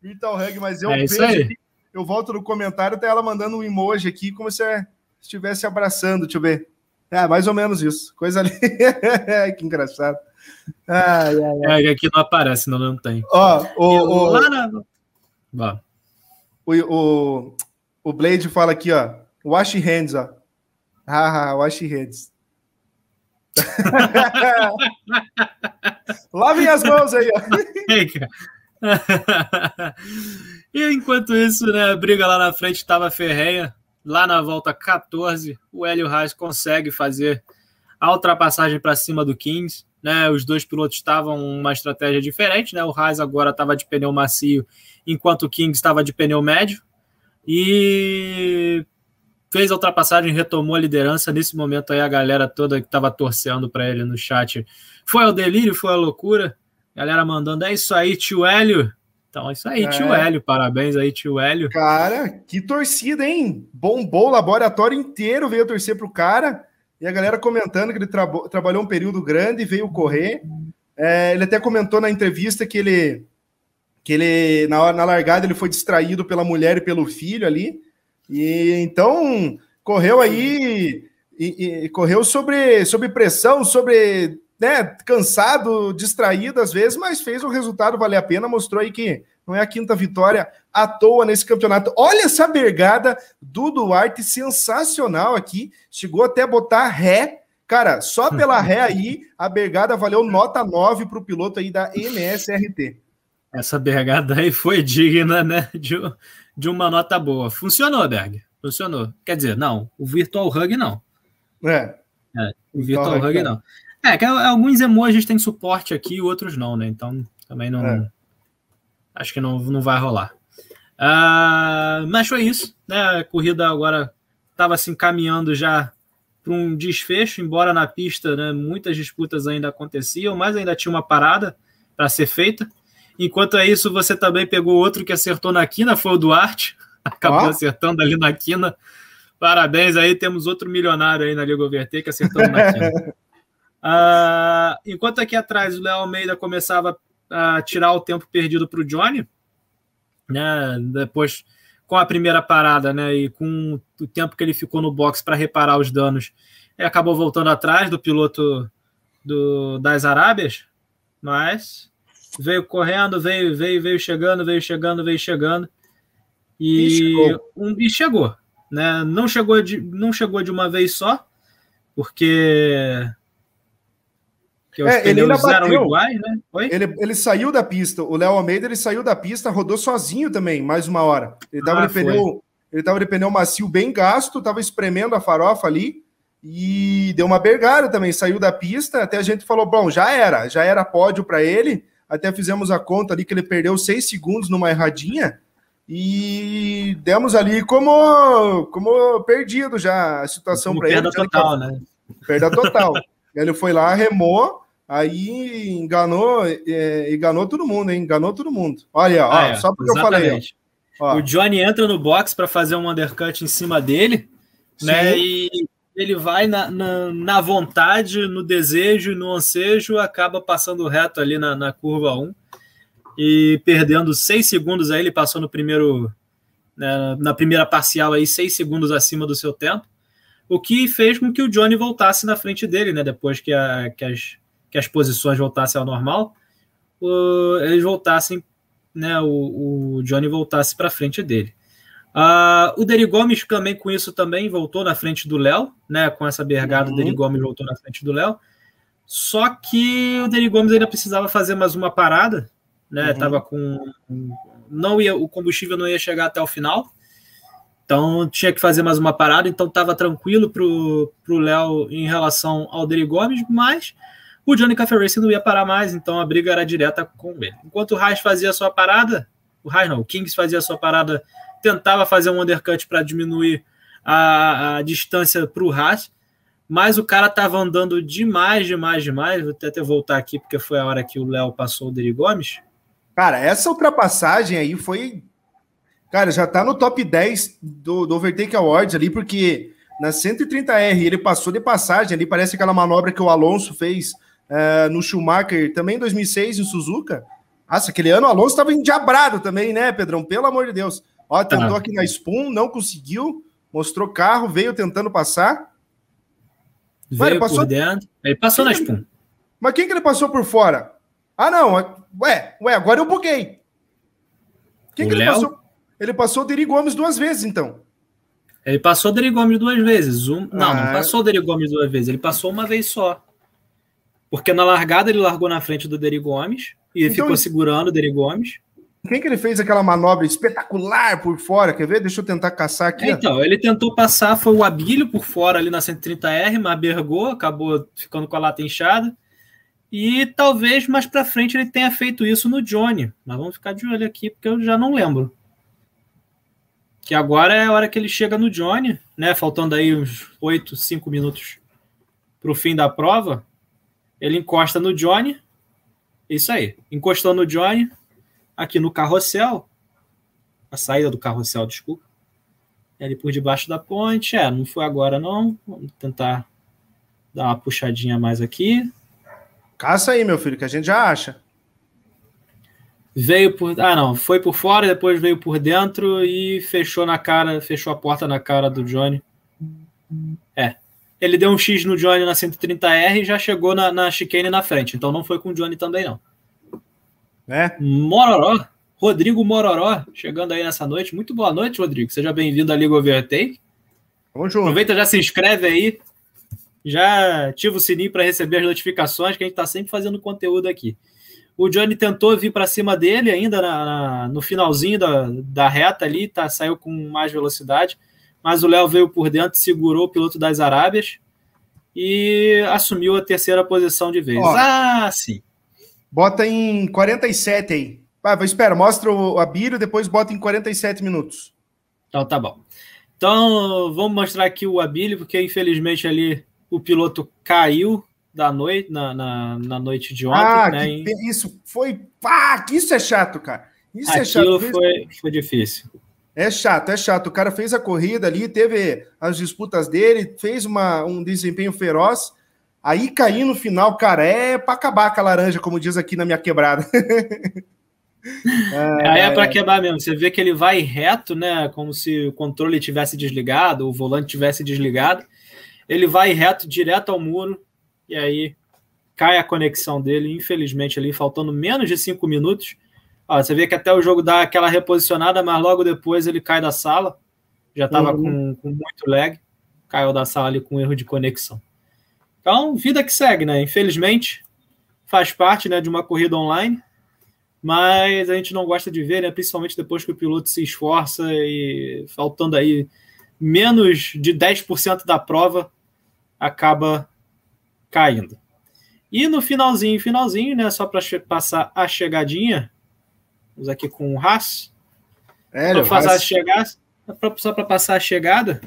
Speaker 1: virtual Hug, mas eu
Speaker 2: é aqui,
Speaker 1: eu volto no comentário, tá ela mandando um emoji aqui, como se estivesse abraçando, deixa eu ver. É, mais ou menos isso. Coisa ali. que engraçado.
Speaker 2: Ai, ai, ai. É, aqui não aparece, não, não tem.
Speaker 1: Ó, o, o, lá na... o, o, o Blade fala aqui, ó. Wash hands, ó. Ah, wash hands. Lavem as mãos aí, ó.
Speaker 2: e enquanto isso, né, a briga lá na frente estava ferrenha. Lá na volta 14, o Hélio Reis consegue fazer a ultrapassagem para cima do Kings. Né, os dois pilotos estavam uma estratégia diferente, né? O Reis agora estava de pneu macio, enquanto o Kings estava de pneu médio. E fez a ultrapassagem, retomou a liderança. Nesse momento aí, a galera toda que estava torcendo para ele no chat foi ao delírio, foi a loucura. Galera mandando, é isso aí, tio Hélio. Então é isso aí, é. tio Hélio. Parabéns aí, tio Hélio.
Speaker 1: Cara, que torcida, hein? Bombou o laboratório inteiro, veio torcer pro cara. E a galera comentando que ele tra trabalhou um período grande, veio correr. É, ele até comentou na entrevista que ele, que ele na, na largada, ele foi distraído pela mulher e pelo filho ali. E então correu aí e, e, correu sobre, sobre pressão, sobre né, cansado, distraído às vezes, mas fez o resultado valer a pena, mostrou aí que não é a quinta vitória à toa nesse campeonato. Olha essa bergada do Duarte, sensacional aqui, chegou até botar ré. Cara, só pela ré aí, a bergada valeu nota 9 para o piloto aí da MSRT.
Speaker 2: Essa bergada aí foi digna, né, de, de uma nota boa. Funcionou, Berg. Funcionou. Quer dizer, não, o Virtual Hug não.
Speaker 1: É.
Speaker 2: é o Virtual, Hug, Hug não. É, que alguns emojis têm suporte aqui, outros não, né? Então também não. É. Acho que não, não vai rolar. Uh, mas foi isso, né? A corrida agora estava se assim, encaminhando já para um desfecho, embora na pista né, muitas disputas ainda aconteciam, mas ainda tinha uma parada para ser feita. Enquanto é isso, você também pegou outro que acertou na quina, foi o Duarte. Acabou oh. acertando ali na quina. Parabéns aí, temos outro milionário aí na Liga Overtake acertando na quina. uh, enquanto aqui atrás o Léo Almeida começava a tirar o tempo perdido para o Johnny, né? Depois, com a primeira parada, né? E com o tempo que ele ficou no box para reparar os danos, ele acabou voltando atrás do piloto do, das Arábias, mas veio correndo, veio, veio, veio chegando, veio chegando, veio chegando. E, e chegou. Um, e chegou. né? Não chegou de, não chegou de uma vez só, porque
Speaker 1: que os é, ele ainda bateu. iguais, né? Ele, ele saiu da pista. O Léo Almeida ele saiu da pista, rodou sozinho também, mais uma hora. Ele tava ah, de pneu, ele tava de pneu macio bem gasto, tava espremendo a farofa ali e deu uma bergada também, saiu da pista, até a gente falou, bom, já era, já era pódio para ele. Até fizemos a conta ali que ele perdeu seis segundos numa erradinha e demos ali como como perdido já a situação para ele.
Speaker 2: Perda total, né?
Speaker 1: Perda total. ele foi lá, remou, Aí enganou, é, enganou todo mundo, hein? Enganou todo mundo. Olha, ó, ah, é, só porque exatamente. eu falei.
Speaker 2: Ó. O Johnny entra no box para fazer um undercut em cima dele, Sim. né? E ele vai na, na, na, vontade, no desejo, no ansejo, acaba passando reto ali na, na curva 1 e perdendo seis segundos aí. Ele passou no primeiro, né, na primeira parcial aí, seis segundos acima do seu tempo, o que fez com que o Johnny voltasse na frente dele, né? Depois que, a, que as que as posições voltassem ao normal, o, eles voltassem, né, o, o Johnny voltasse para frente dele. Uh, o Deri Gomes também com isso também voltou na frente do Léo, né? Com essa bergada, uhum. o Deri Gomes voltou na frente do Léo. Só que o Deri Gomes ainda precisava fazer mais uma parada, né? Uhum. Tava com não ia o combustível não ia chegar até o final. Então tinha que fazer mais uma parada, então estava tranquilo pro pro Léo em relação ao Deri Gomes, mas o Johnny Cafe Racing não ia parar mais, então a briga era direta com ele. Enquanto o Reis fazia a sua parada, o Reis não, o Kings fazia a sua parada, tentava fazer um undercut para diminuir a, a distância para o Haas, mas o cara estava andando demais, demais, demais. Vou até voltar aqui, porque foi a hora que o Léo passou o Deri Gomes.
Speaker 1: Cara, essa ultrapassagem aí foi. Cara, já tá no top 10 do, do Overtake Awards ali, porque na 130R ele passou de passagem ali, parece aquela manobra que o Alonso fez uh, no Schumacher, também em 2006, em Suzuka. Nossa, aquele ano o Alonso estava endiabrado também, né, Pedrão? Pelo amor de Deus. Ó, tentou ah. aqui na Spoon, não conseguiu, mostrou carro, veio tentando passar.
Speaker 2: Veio ele passou... por dentro. Ele passou quem na Spoon.
Speaker 1: Mas quem que ele passou por fora? Ah, não. Ué, ué, agora eu buguei. Quem o que ele Léo? passou? Ele passou o Deri Gomes duas vezes, então.
Speaker 2: Ele passou o Deri Gomes duas vezes. Um... Não, ah. não passou o Deri Gomes duas vezes. Ele passou uma vez só. Porque na largada ele largou na frente do Deri Gomes e então, ficou segurando o Deri Gomes.
Speaker 1: Quem que ele fez aquela manobra espetacular por fora? Quer ver? Deixa eu tentar caçar aqui.
Speaker 2: Então, ele tentou passar, foi o Abílio por fora ali na 130R, mas bergou, acabou ficando com a lata inchada. E talvez mais para frente ele tenha feito isso no Johnny. Mas vamos ficar de olho aqui, porque eu já não lembro. Que agora é a hora que ele chega no Johnny, né? Faltando aí uns 8, 5 minutos para o fim da prova. Ele encosta no Johnny. Isso aí. Encostou no Johnny. Aqui no carrossel. A saída do carrossel, desculpa. Ali por debaixo da ponte. É, não foi agora não. Vamos tentar dar uma puxadinha mais aqui.
Speaker 1: Caça aí, meu filho, que a gente já acha.
Speaker 2: Veio por. Ah, não. Foi por fora, depois veio por dentro e fechou na cara, fechou a porta na cara do Johnny. É, ele deu um X no Johnny na 130R e já chegou na, na chicane na frente. Então não foi com o Johnny também, não.
Speaker 1: É.
Speaker 2: Mororó. Rodrigo Mororó, chegando aí nessa noite. Muito boa noite, Rodrigo. Seja bem-vindo à Liga Overtake.
Speaker 1: Vamos junto.
Speaker 2: Aproveita, já se inscreve aí. Já ativa o sininho para receber as notificações, que a gente está sempre fazendo conteúdo aqui. O Johnny tentou vir para cima dele ainda na, na, no finalzinho da, da reta ali, tá, saiu com mais velocidade mas o Léo veio por dentro, segurou o piloto das Arábias e assumiu a terceira posição de vez. Ó,
Speaker 1: ah, sim. Bota em 47 aí. Vai espera, mostra o Abílio, depois bota em 47 minutos.
Speaker 2: Então tá bom. Então vamos mostrar aqui o Abílio, porque infelizmente ali o piloto caiu da noite, na, na, na noite de ontem. Ah, né?
Speaker 1: isso foi. Ah, isso é chato, cara. Isso
Speaker 2: Aquilo
Speaker 1: é chato.
Speaker 2: Foi, foi difícil.
Speaker 1: É chato, é chato. O cara fez a corrida ali, teve as disputas dele, fez uma, um desempenho feroz. Aí cair no final, cara, é para acabar com a laranja, como diz aqui na minha quebrada.
Speaker 2: é, aí é para quebrar mesmo. Você vê que ele vai reto, né? Como se o controle tivesse desligado, o volante tivesse desligado. Ele vai reto, direto ao muro, e aí cai a conexão dele, infelizmente, ali, faltando menos de cinco minutos. Ó, você vê que até o jogo dá aquela reposicionada, mas logo depois ele cai da sala. já estava uhum. com, com, muito lag, caiu da sala ali com erro de conexão. Então, vida que segue, né? Infelizmente, faz parte né, de uma corrida online, mas a gente não gosta de ver, né? Principalmente depois que o piloto se esforça e faltando aí menos de 10% da prova, acaba caindo. E no finalzinho, finalzinho, né? Só para passar a chegadinha, vamos aqui com o Haas. É, para passar a chegada, só para passar a chegada.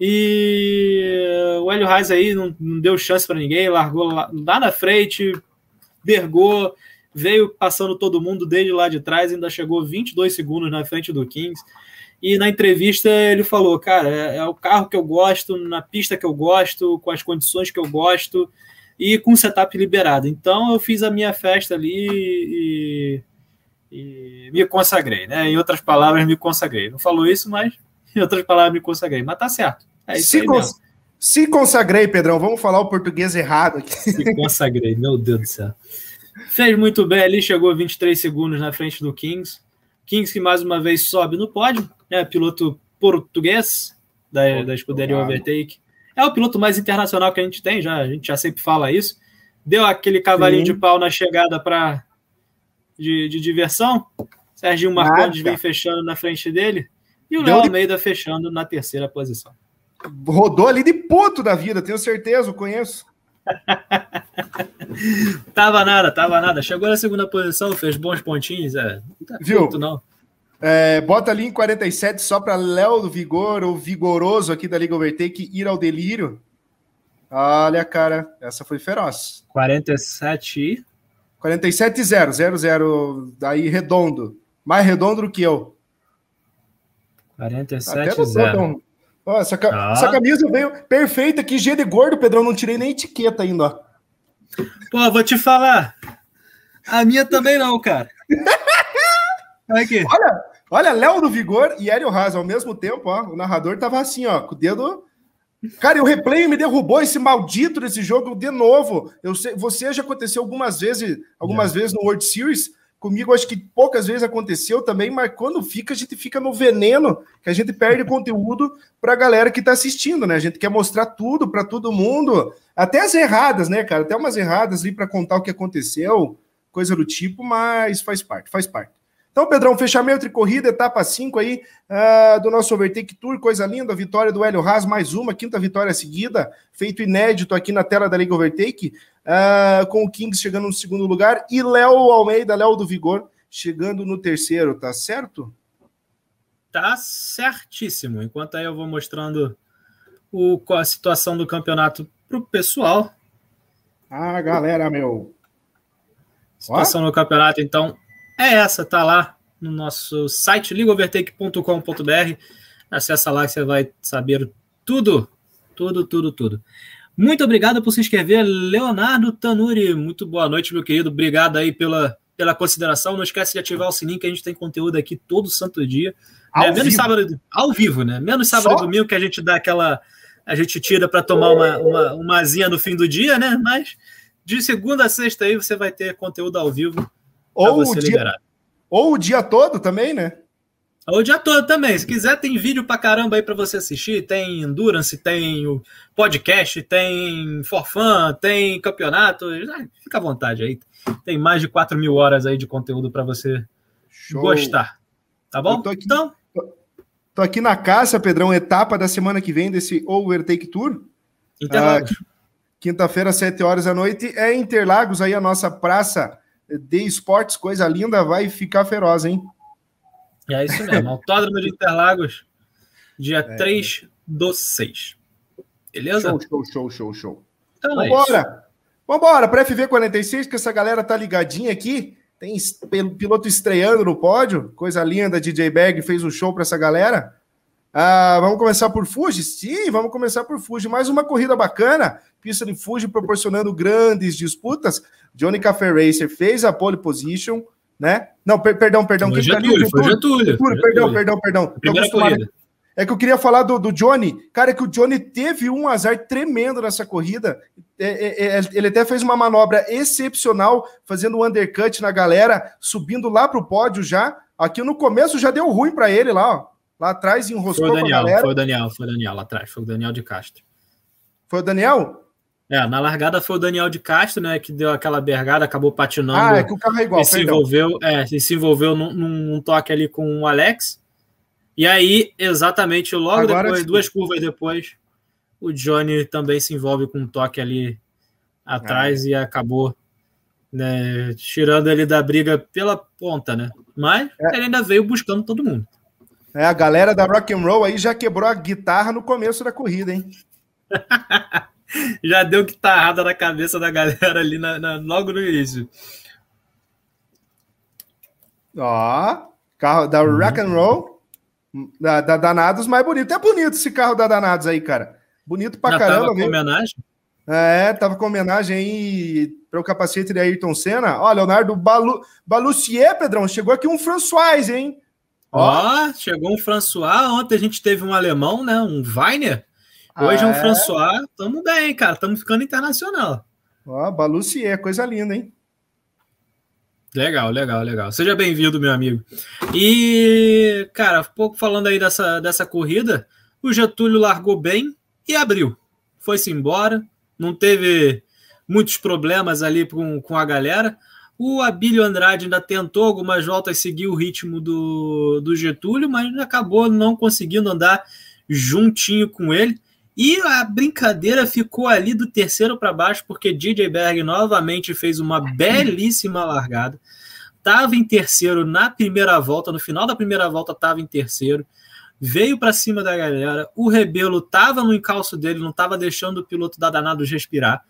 Speaker 2: E o Hélio Reis aí não, não deu chance para ninguém, largou lá, lá, na frente, vergou, veio passando todo mundo desde lá de trás, ainda chegou 22 segundos na frente do Kings. E na entrevista ele falou: Cara, é, é o carro que eu gosto, na pista que eu gosto, com as condições que eu gosto e com setup liberado. Então eu fiz a minha festa ali e, e, me consagrei, né? Em outras palavras, me consagrei. Não falou isso, mas em outras palavras, me consagrei. Mas tá certo.
Speaker 1: É isso se, cons se consagrei, Pedrão. Vamos falar o português errado aqui.
Speaker 2: Se consagrei, meu Deus do céu. Fez muito bem ali, chegou 23 segundos na frente do Kings. Kings que mais uma vez sobe no pódio, né? Piloto português da, da escuderia Overtake. É o piloto mais internacional que a gente tem, já, a gente já sempre fala isso. Deu aquele cavalinho Sim. de pau na chegada para de, de, diversão. Serginho Marcondes vem fechando na frente dele. E o Léo de... Almeida fechando na terceira posição.
Speaker 1: Rodou ali de puto da vida, tenho certeza, eu conheço.
Speaker 2: tava nada, tava nada. Chegou na segunda posição, fez bons pontinhos. É,
Speaker 1: não tá Viu? não. É, bota ali em 47 só para Léo do Vigor, o vigoroso aqui da Liga Overtake, ir ao delírio. Olha, cara, essa foi feroz.
Speaker 2: 47
Speaker 1: 47 0, 0 0 daí redondo. Mais redondo do que eu.
Speaker 2: 47 0.
Speaker 1: Ó, essa, ah. essa camisa veio perfeita, que G de gordo, Pedrão, não tirei nem etiqueta ainda, ó.
Speaker 2: Pô, vou te falar. A minha também não, cara.
Speaker 1: Aqui. Olha, Olha, Léo do Vigor e Hélio Haas ao mesmo tempo, ó. O narrador tava assim, ó, com o dedo. Cara, o replay me derrubou esse maldito desse jogo de novo. Eu sei, você já aconteceu algumas vezes, algumas é. vezes no World Series. Comigo acho que poucas vezes aconteceu também, mas quando fica, a gente fica no veneno, que a gente perde conteúdo para a galera que está assistindo, né? A gente quer mostrar tudo para todo mundo, até as erradas, né, cara? Até umas erradas ali para contar o que aconteceu, coisa do tipo, mas faz parte, faz parte. Então, Pedrão, fechamento de corrida, etapa 5 aí uh, do nosso Overtake Tour, coisa linda, vitória do Hélio Haas, mais uma, quinta vitória seguida, feito inédito aqui na tela da Liga Overtake, uh, com o Kings chegando no segundo lugar e Léo Almeida, Léo do Vigor, chegando no terceiro, tá certo?
Speaker 2: Tá certíssimo. Enquanto aí eu vou mostrando o, a situação do campeonato pro pessoal.
Speaker 1: Ah, galera, meu.
Speaker 2: Situação What? no campeonato, então, é essa, tá lá no nosso site ligaovertake.com.br. Acessa lá que você vai saber tudo, tudo, tudo, tudo. Muito obrigado por se inscrever, Leonardo Tanuri. Muito boa noite, meu querido. Obrigado aí pela, pela consideração. Não esquece de ativar o sininho que a gente tem conteúdo aqui todo santo dia. Ao é, menos sábado, ao vivo, né? Menos sábado Só? e domingo que a gente dá aquela. A gente tira para tomar uma, uma, uma asinha no fim do dia, né? Mas de segunda a sexta aí você vai ter conteúdo ao vivo
Speaker 1: ou o, dia, ou o dia todo também, né?
Speaker 2: Ou o dia todo também. Se quiser, tem vídeo pra caramba aí pra você assistir. Tem Endurance, tem o podcast, tem Forfan, tem campeonato. Fica à vontade aí. Tem mais de 4 mil horas aí de conteúdo para você Show. gostar. Tá bom?
Speaker 1: Tô aqui, então. Tô, tô, aqui na caça, Pedrão, etapa da semana que vem desse Overtake Tour.
Speaker 2: Interlagos. Ah,
Speaker 1: Quinta-feira, 7 horas da noite. É Interlagos aí a nossa praça de esportes, coisa linda, vai ficar feroz, hein?
Speaker 2: É isso mesmo. Autódromo de Interlagos, dia é. 3 do 6. Beleza?
Speaker 1: Show, show, show, show, show. Então é Vambora! É Vambora, para FV46, que essa galera tá ligadinha aqui. Tem piloto estreando no pódio, coisa linda. DJ Bag fez um show para essa galera. Ah, vamos começar por Fuji? Sim, vamos começar por Fuji. Mais uma corrida bacana. Pista de Fuji proporcionando grandes disputas. Johnny Café Racer fez a pole position, né? Não, per perdão, perdão.
Speaker 2: Foi Getúlio, foi Getúlio.
Speaker 1: Perdão, perdão, perdão. É que eu queria falar do, do, Johnny. Cara, é que o Johnny teve um azar tremendo nessa corrida. É, é, é, ele até fez uma manobra excepcional, fazendo um undercut na galera, subindo lá para o pódio já. Aqui no começo já deu ruim para ele lá, ó. lá atrás enroscou
Speaker 2: foi o Daniel, Foi o Daniel, foi o Daniel lá atrás, foi o Daniel de Castro.
Speaker 1: Foi o Daniel?
Speaker 2: É, na largada foi o Daniel de Castro, né, que deu aquela bergada, acabou patinando.
Speaker 1: Ah, é que o carro é igual.
Speaker 2: E se envolveu, é, se envolveu num, num, toque ali com o Alex. E aí, exatamente logo Agora depois, sim. duas curvas depois, o Johnny também se envolve com um toque ali atrás é. e acabou né, tirando ele da briga pela ponta, né? Mas é. ele ainda veio buscando todo mundo.
Speaker 1: É, a galera da Rock and Roll aí já quebrou a guitarra no começo da corrida, hein?
Speaker 2: já deu guitarrada na cabeça da galera ali na, na, logo no início.
Speaker 1: Ó, carro da uhum. Rock and Roll, da, da, Danados mais bonito. É bonito esse carro da Danados aí, cara. Bonito pra já caramba. Tava
Speaker 2: com homenagem?
Speaker 1: É, tava com homenagem aí para o capacete de Ayrton Senna. Ó, Leonardo Balu, Balussier, Pedrão, chegou aqui um François, hein?
Speaker 2: Ó, oh, chegou um François. Ontem a gente teve um alemão, né? Um Weiner. Hoje ah, um é? François. Tamo bem, cara. Tamo ficando internacional.
Speaker 1: Ó, Balussier, coisa linda, hein?
Speaker 2: Legal, legal, legal. Seja bem-vindo, meu amigo. E, cara, um pouco falando aí dessa, dessa corrida, o Getúlio largou bem e abriu. Foi-se embora, não teve muitos problemas ali com, com a galera. O Abílio Andrade ainda tentou algumas voltas seguir o ritmo do, do Getúlio, mas acabou não conseguindo andar juntinho com ele. E a brincadeira ficou ali do terceiro para baixo, porque DJ Berg novamente fez uma belíssima largada. Estava em terceiro na primeira volta, no final da primeira volta estava em terceiro. Veio para cima da galera. O Rebelo estava no encalço dele, não estava deixando o piloto da Danados respirar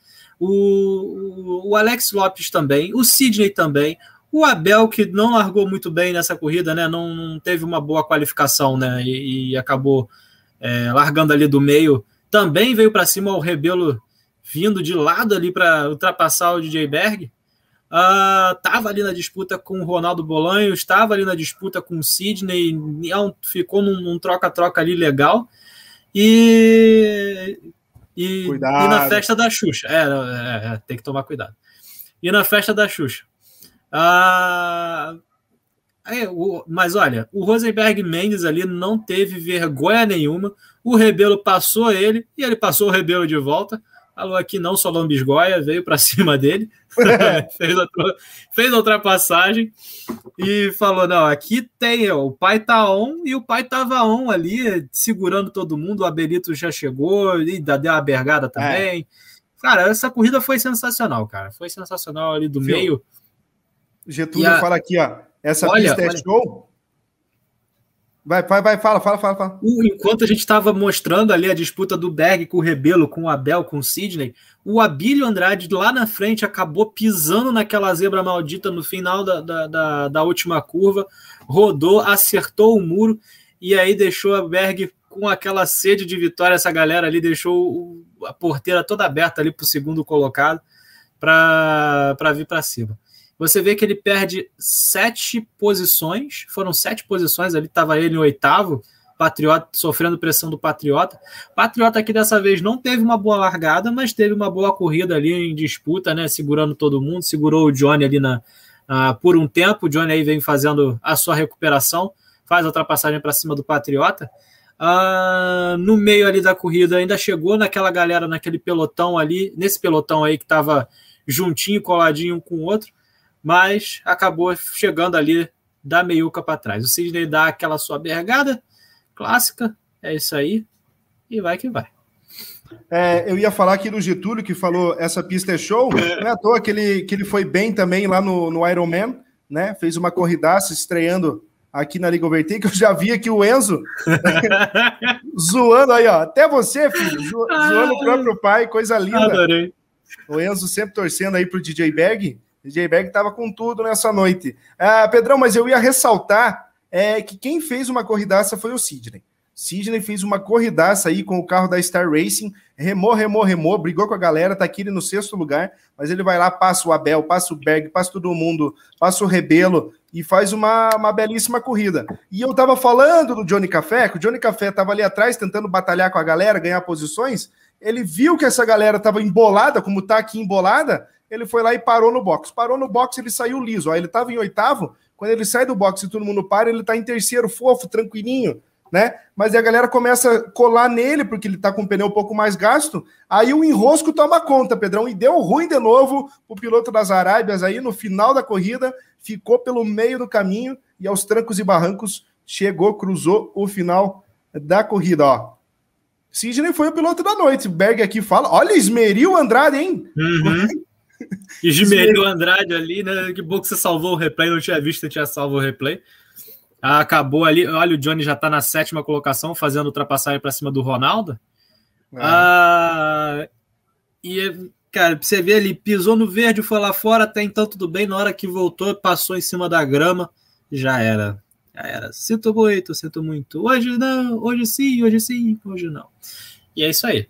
Speaker 2: o, o Alex Lopes também, o Sidney também, o Abel, que não largou muito bem nessa corrida, né? Não, não teve uma boa qualificação, né? E, e acabou é, largando ali do meio. Também veio para cima o Rebelo vindo de lado ali para ultrapassar o DJ Berg. Estava uh, ali na disputa com o Ronaldo Bolanho, estava ali na disputa com o Sidney, ficou num troca-troca ali legal. E e, e, na festa da Xuxa. É, é, é, tem que tomar cuidado. E na festa da Xuxa. Ah, é, o, mas olha, o Rosenberg Mendes ali não teve vergonha nenhuma. O Rebelo passou ele e ele passou o Rebelo de volta. Falou aqui não só lambisgoia, veio para cima dele, fez, a, fez a ultrapassagem e falou: não, aqui tem, ó, o pai tá on e o pai tava on ali, segurando todo mundo. O Abelito já chegou e deu uma bergada também. É. Cara, essa corrida foi sensacional, cara. Foi sensacional ali do Viu? meio.
Speaker 1: Getúlio a... fala aqui, ó. Essa olha, pista é olha, show Vai, vai, vai, fala, fala, fala, fala.
Speaker 2: Enquanto a gente estava mostrando ali a disputa do Berg com o Rebelo, com o Abel, com o Sidney, o Abílio Andrade lá na frente acabou pisando naquela zebra maldita no final da, da, da, da última curva, rodou, acertou o muro e aí deixou a Berg com aquela sede de vitória. Essa galera ali deixou a porteira toda aberta ali para o segundo colocado para vir para cima. Você vê que ele perde sete posições, foram sete posições, ali estava ele em oitavo, Patriota sofrendo pressão do Patriota. Patriota que dessa vez não teve uma boa largada, mas teve uma boa corrida ali em disputa, né? Segurando todo mundo, segurou o Johnny ali na, uh, por um tempo. O Johnny aí vem fazendo a sua recuperação, faz a ultrapassagem para cima do Patriota. Uh, no meio ali da corrida ainda chegou naquela galera, naquele pelotão ali, nesse pelotão aí que estava juntinho, coladinho um com o outro mas acabou chegando ali da meiuca para trás. O Sidney dá aquela sua bergada clássica, é isso aí, e vai que vai.
Speaker 1: É, eu ia falar aqui do Getúlio, que falou essa pista é show, não é à toa que ele, que ele foi bem também lá no, no Ironman, né? Fez uma corridaça estreando aqui na Liga Overtake, que eu já vi aqui o Enzo zoando aí, ó. Até você, filho, zo, zoando o próprio pai, coisa linda. Adorei. O Enzo sempre torcendo aí pro DJ Bag. DJ Berg estava com tudo nessa noite. Ah, Pedrão, mas eu ia ressaltar é, que quem fez uma corridaça foi o Sidney. Sidney fez uma corridaça aí com o carro da Star Racing, remou, remou, remou, brigou com a galera, tá aqui no sexto lugar, mas ele vai lá, passa o Abel, passa o Berg, passa todo mundo, passa o Rebelo e faz uma, uma belíssima corrida. E eu tava falando do Johnny Café, que o Johnny Café tava ali atrás tentando batalhar com a galera, ganhar posições, ele viu que essa galera tava embolada, como tá aqui embolada, ele foi lá e parou no box. Parou no box, ele saiu liso. Ó, ele estava em oitavo, quando ele sai do box e todo mundo para, ele está em terceiro, fofo, tranquilinho. né? Mas a galera começa a colar nele, porque ele tá com o pneu um pouco mais gasto. Aí o enrosco toma conta, Pedrão, e deu ruim de novo o piloto das Arábias aí no final da corrida, ficou pelo meio do caminho e aos trancos e barrancos chegou, cruzou o final da corrida, ó. Sidney foi o piloto da noite. Berg aqui fala: olha, esmeriu Andrade, hein?
Speaker 2: Uhum. Esmeril Andrade ali, né? Que bom que você salvou o replay, não tinha visto, tinha salvo o replay. Acabou ali. Olha, o Johnny já está na sétima colocação, fazendo ultrapassagem para cima do Ronaldo. É. Ah, e, cara, você vê ele pisou no verde, foi lá fora, até então tudo bem. Na hora que voltou, passou em cima da grama, já era. Já era. Sinto muito, sinto muito. Hoje não, hoje sim, hoje sim, hoje não. E é isso aí.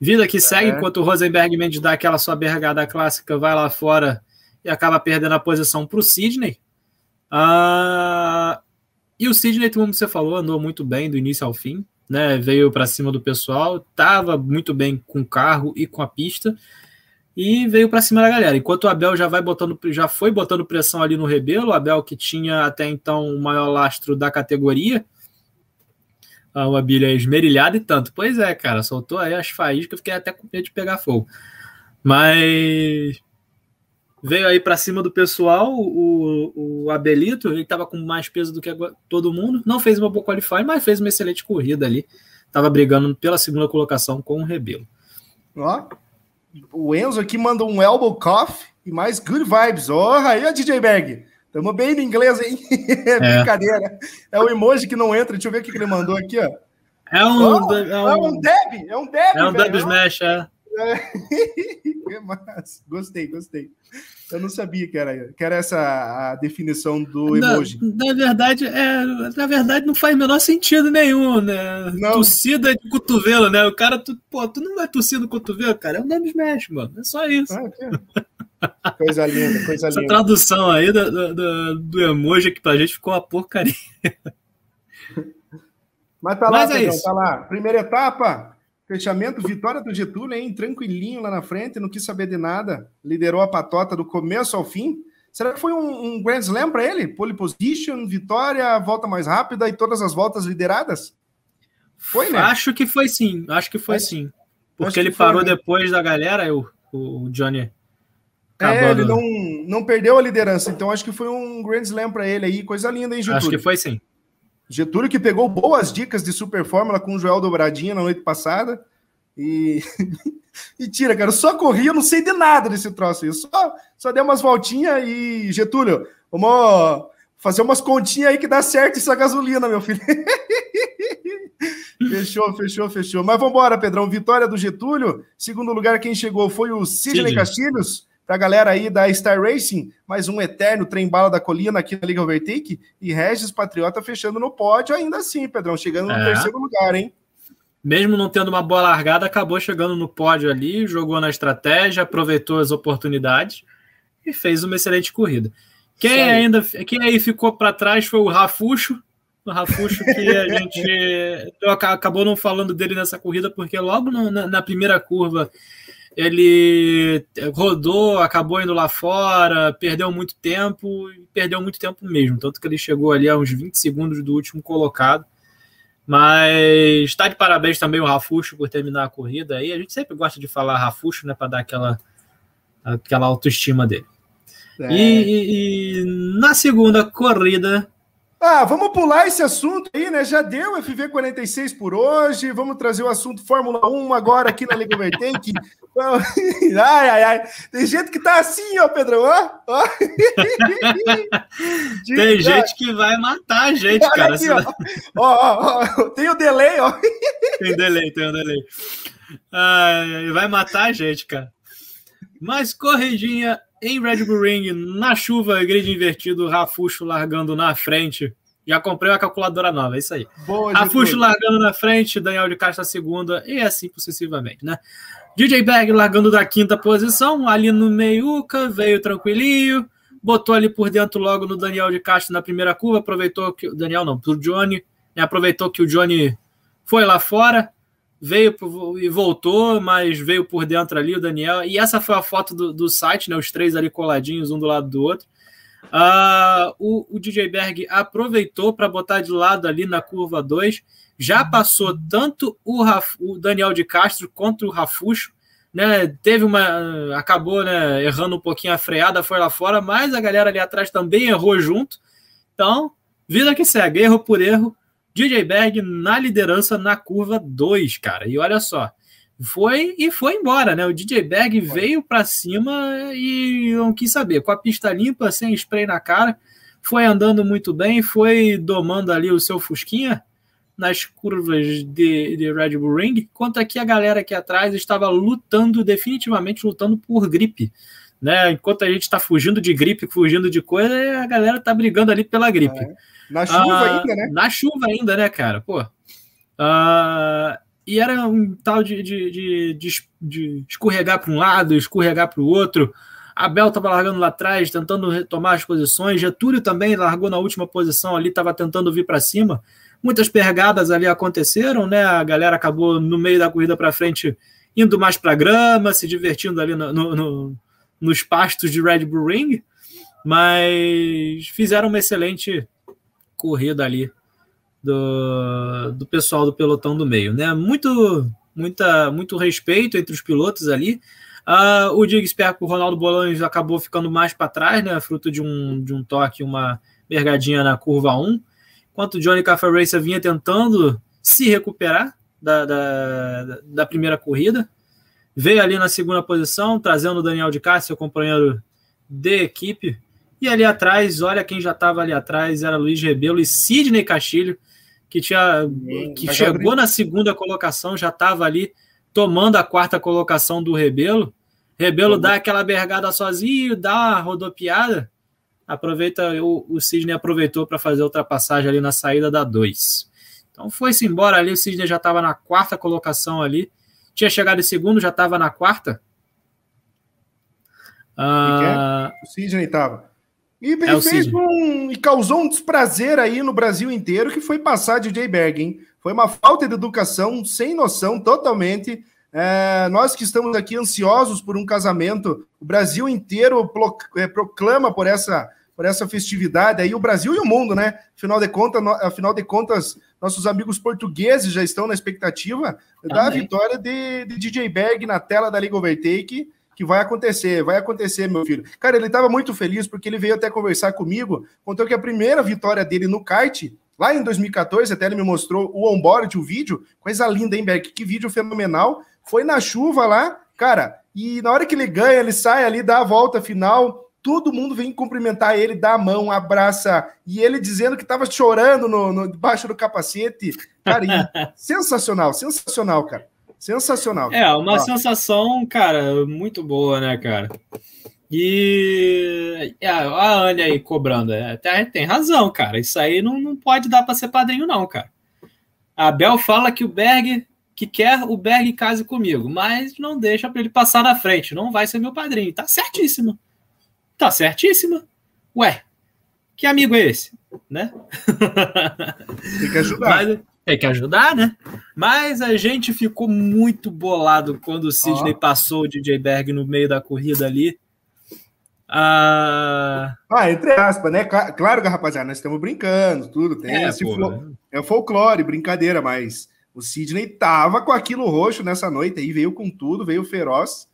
Speaker 2: Vida que segue, é. enquanto o Rosenberg Mendes dá aquela sua bergada clássica, vai lá fora e acaba perdendo a posição para o Sidney. Ah, e o Sidney, como você falou, andou muito bem do início ao fim, né? Veio para cima do pessoal, estava muito bem com o carro e com a pista e veio para cima da galera. Enquanto o Abel já vai botando, já foi botando pressão ali no Rebelo, o Abel que tinha até então o maior lastro da categoria, uma bilha esmerilhada e tanto. Pois é, cara, soltou aí as faíscas, eu fiquei até com medo de pegar fogo. Mas veio aí para cima do pessoal, o, o Abelito, ele estava com mais peso do que todo mundo, não fez uma boa qualify, mas fez uma excelente corrida ali. Estava brigando pela segunda colocação com o Rebelo.
Speaker 1: Ó, o Enzo aqui mandou um elbow cough e mais good vibes. Ó, oh, aí, ó, DJ Bag. Tamo bem no inglês, hein? É, brincadeira. É o emoji que não entra. Deixa eu ver o que ele mandou aqui, ó.
Speaker 2: É um, oh, é um,
Speaker 1: é um deb, é um deb.
Speaker 2: É um deb smash, é.
Speaker 1: é. Mas, gostei, gostei. Eu não sabia que era, que era essa a definição do emoji.
Speaker 2: Na, na verdade, é, na verdade, não faz o menor sentido nenhum, né? Não. Tossida de cotovelo, né? O cara, tu, pô, tu não vai tossir no cotovelo, cara. É um deb smash, mano. É só isso. Ah,
Speaker 1: Coisa linda, coisa
Speaker 2: Essa
Speaker 1: linda.
Speaker 2: Essa tradução aí do, do, do, emoji que pra gente ficou uma porcaria.
Speaker 1: Mas tá Mas lá, é Pedrão, tá lá. Primeira etapa, fechamento, vitória do Getúlio, hein? Tranquilinho lá na frente, não quis saber de nada. Liderou a patota do começo ao fim. Será que foi um, um Grand Slam para ele? Pole position, vitória, volta mais rápida e todas as voltas lideradas?
Speaker 2: Foi, né? Acho que foi sim, acho que foi acho, sim. Porque ele parou foi, né? depois da galera, o, o Johnny
Speaker 1: é, ele não, não perdeu a liderança, então acho que foi um Grand Slam para ele aí, coisa linda, hein,
Speaker 2: Getúlio? Acho que foi sim.
Speaker 1: Getúlio que pegou boas dicas de Super Fórmula com o Joel Dobradinha na noite passada. E, e tira, cara, só corri, eu não sei de nada desse troço aí. Só, só dei umas voltinhas e, Getúlio, vamos fazer umas continhas aí que dá certo essa gasolina, meu filho. fechou, fechou, fechou. Mas vamos embora, Pedrão. Vitória do Getúlio. Segundo lugar, quem chegou foi o Sidney Castilhos para a galera aí da Star Racing, mais um eterno trem bala da colina aqui na Liga Overtake, e Regis Patriota fechando no pódio ainda assim, Pedrão, chegando no é. terceiro lugar, hein?
Speaker 2: Mesmo não tendo uma boa largada, acabou chegando no pódio ali, jogou na estratégia, aproveitou as oportunidades e fez uma excelente corrida. Quem ainda quem aí ficou para trás foi o Rafuxo, o Rafuxo que a gente acabou não falando dele nessa corrida porque logo na, na primeira curva ele rodou, acabou indo lá fora, perdeu muito tempo, perdeu muito tempo mesmo, tanto que ele chegou ali a uns 20 segundos do último colocado. Mas está de parabéns também o Rafuxo por terminar a corrida aí. A gente sempre gosta de falar Rafuxo, né, para dar aquela, aquela autoestima dele. É. E, e, e na segunda corrida,
Speaker 1: ah, vamos pular esse assunto aí, né? Já deu FV46 por hoje. Vamos trazer o assunto Fórmula 1 agora aqui na Liga Vertank. ai, ai, ai. Tem gente que tá assim, ó, Pedrão. Ó, ó.
Speaker 2: Tem gente que vai matar a gente, Olha cara. Aqui, ó.
Speaker 1: Ó, ó, ó. Tem o delay, ó.
Speaker 2: Tem delay, tem o delay. Ai, vai matar a gente, cara. Mas corridinha em Red Bull Ring, na chuva, grid invertido, Rafuxo largando na frente. Já comprei uma calculadora nova, é isso aí. Boa, Rafuxo largando na frente, Daniel de Castro na segunda, e assim sucessivamente, né? DJ Bag largando da quinta posição, ali no meiuca, veio tranquilinho, botou ali por dentro logo no Daniel de Castro na primeira curva, aproveitou que o Daniel não, pro Johnny, né, aproveitou que o Johnny foi lá fora, veio e voltou, mas veio por dentro ali o Daniel. E essa foi a foto do, do site, né? Os três ali coladinhos, um do lado do outro. Uh, o, o, DJ Berg aproveitou para botar de lado ali na curva 2. Já passou tanto o, Raf, o, Daniel de Castro quanto o Rafuxo. Né, teve uma. Acabou né, errando um pouquinho a freada, foi lá fora, mas a galera ali atrás também errou junto. Então, vida que segue, erro por erro. DJ Berg na liderança na curva 2, cara. E olha só, foi e foi embora, né? O DJ Berg foi. veio para cima e não quis saber. Com a pista limpa, sem spray na cara, foi andando muito bem, foi domando ali o seu Fusquinha nas curvas de, de Red Bull Ring, enquanto aqui a galera aqui atrás estava lutando, definitivamente lutando por gripe. Né? Enquanto a gente está fugindo de gripe, fugindo de coisa, a galera tá brigando ali pela gripe. É.
Speaker 1: Na chuva ah, ainda, né?
Speaker 2: Na chuva ainda, né, cara? Pô. Ah, e era um tal de, de, de, de escorregar para um lado, escorregar para o outro. Abel estava largando lá atrás, tentando retomar as posições. Getúlio também largou na última posição ali, estava tentando vir para cima. Muitas pergadas ali aconteceram, né? A galera acabou no meio da corrida para frente indo mais para grama, se divertindo ali no, no, no, nos pastos de Red Bull Ring, mas fizeram uma excelente corrida ali do, do pessoal do pelotão do meio, né? Muito, muita, muito respeito entre os pilotos ali. Uh, o Diego Sperco, o Ronaldo Bolanes acabou ficando mais para trás, né? Fruto de um, de um toque, uma mergadinha na curva 1. Enquanto o Johnny Café Racer vinha tentando se recuperar da, da, da, primeira corrida. Veio ali na segunda posição, trazendo o Daniel de Castro, seu companheiro de equipe. E ali atrás, olha quem já estava ali atrás, era Luiz Rebelo e Sidney Castilho, que, tinha, que chegou na segunda colocação, já estava ali tomando a quarta colocação do Rebelo. Rebelo dá aquela bergada sozinho, dá uma rodopiada. Aproveita, o, o Sidney aproveitou para fazer a ultrapassagem ali na saída da 2. Então foi-se embora ali, o Sidney já estava na quarta colocação ali. Tinha chegado em segundo, já estava na quarta.
Speaker 1: Ah, o Sidney estava. E ele é fez um, e causou um desprazer aí no Brasil inteiro, que foi passar de Jay Berg, hein? Foi uma falta de educação, sem noção, totalmente. É, nós que estamos aqui ansiosos por um casamento, o Brasil inteiro pro, é, proclama por essa, por essa festividade aí, o Brasil e o mundo, né? Afinal de contas, no, afinal de contas nossos amigos portugueses já estão na expectativa da vitória de, de DJ Berg na tela da Liga Overtake que vai acontecer, vai acontecer, meu filho. Cara, ele estava muito feliz porque ele veio até conversar comigo, contou que a primeira vitória dele no kart, lá em 2014, até ele me mostrou o onboard, o vídeo, coisa linda, hein, Beck? Que vídeo fenomenal. Foi na chuva lá, cara, e na hora que ele ganha, ele sai ali, dá a volta final, todo mundo vem cumprimentar ele, dá a mão, abraça, e ele dizendo que estava chorando no, no, debaixo do capacete. Cara, sensacional, sensacional, cara. Sensacional.
Speaker 2: É, uma Ó. sensação, cara, muito boa, né, cara? E é, a Ania aí cobrando. É, até tem razão, cara. Isso aí não, não pode dar para ser padrinho, não, cara. A Bel fala que o Berg que quer o Berg case comigo, mas não deixa para ele passar na frente. Não vai ser meu padrinho. Tá certíssimo. Tá certíssimo. Ué, que amigo é esse? Né?
Speaker 1: Tem que ajudar. Mas,
Speaker 2: tem que ajudar, né? Mas a gente ficou muito bolado quando o Sidney oh. passou o DJ Berg no meio da corrida ali.
Speaker 1: Ah, ah entre aspas, né? Claro que, rapaziada, nós estamos brincando, tudo. Tem é, esse flo... é folclore, brincadeira, mas o Sidney tava com aquilo roxo nessa noite aí, veio com tudo, veio feroz,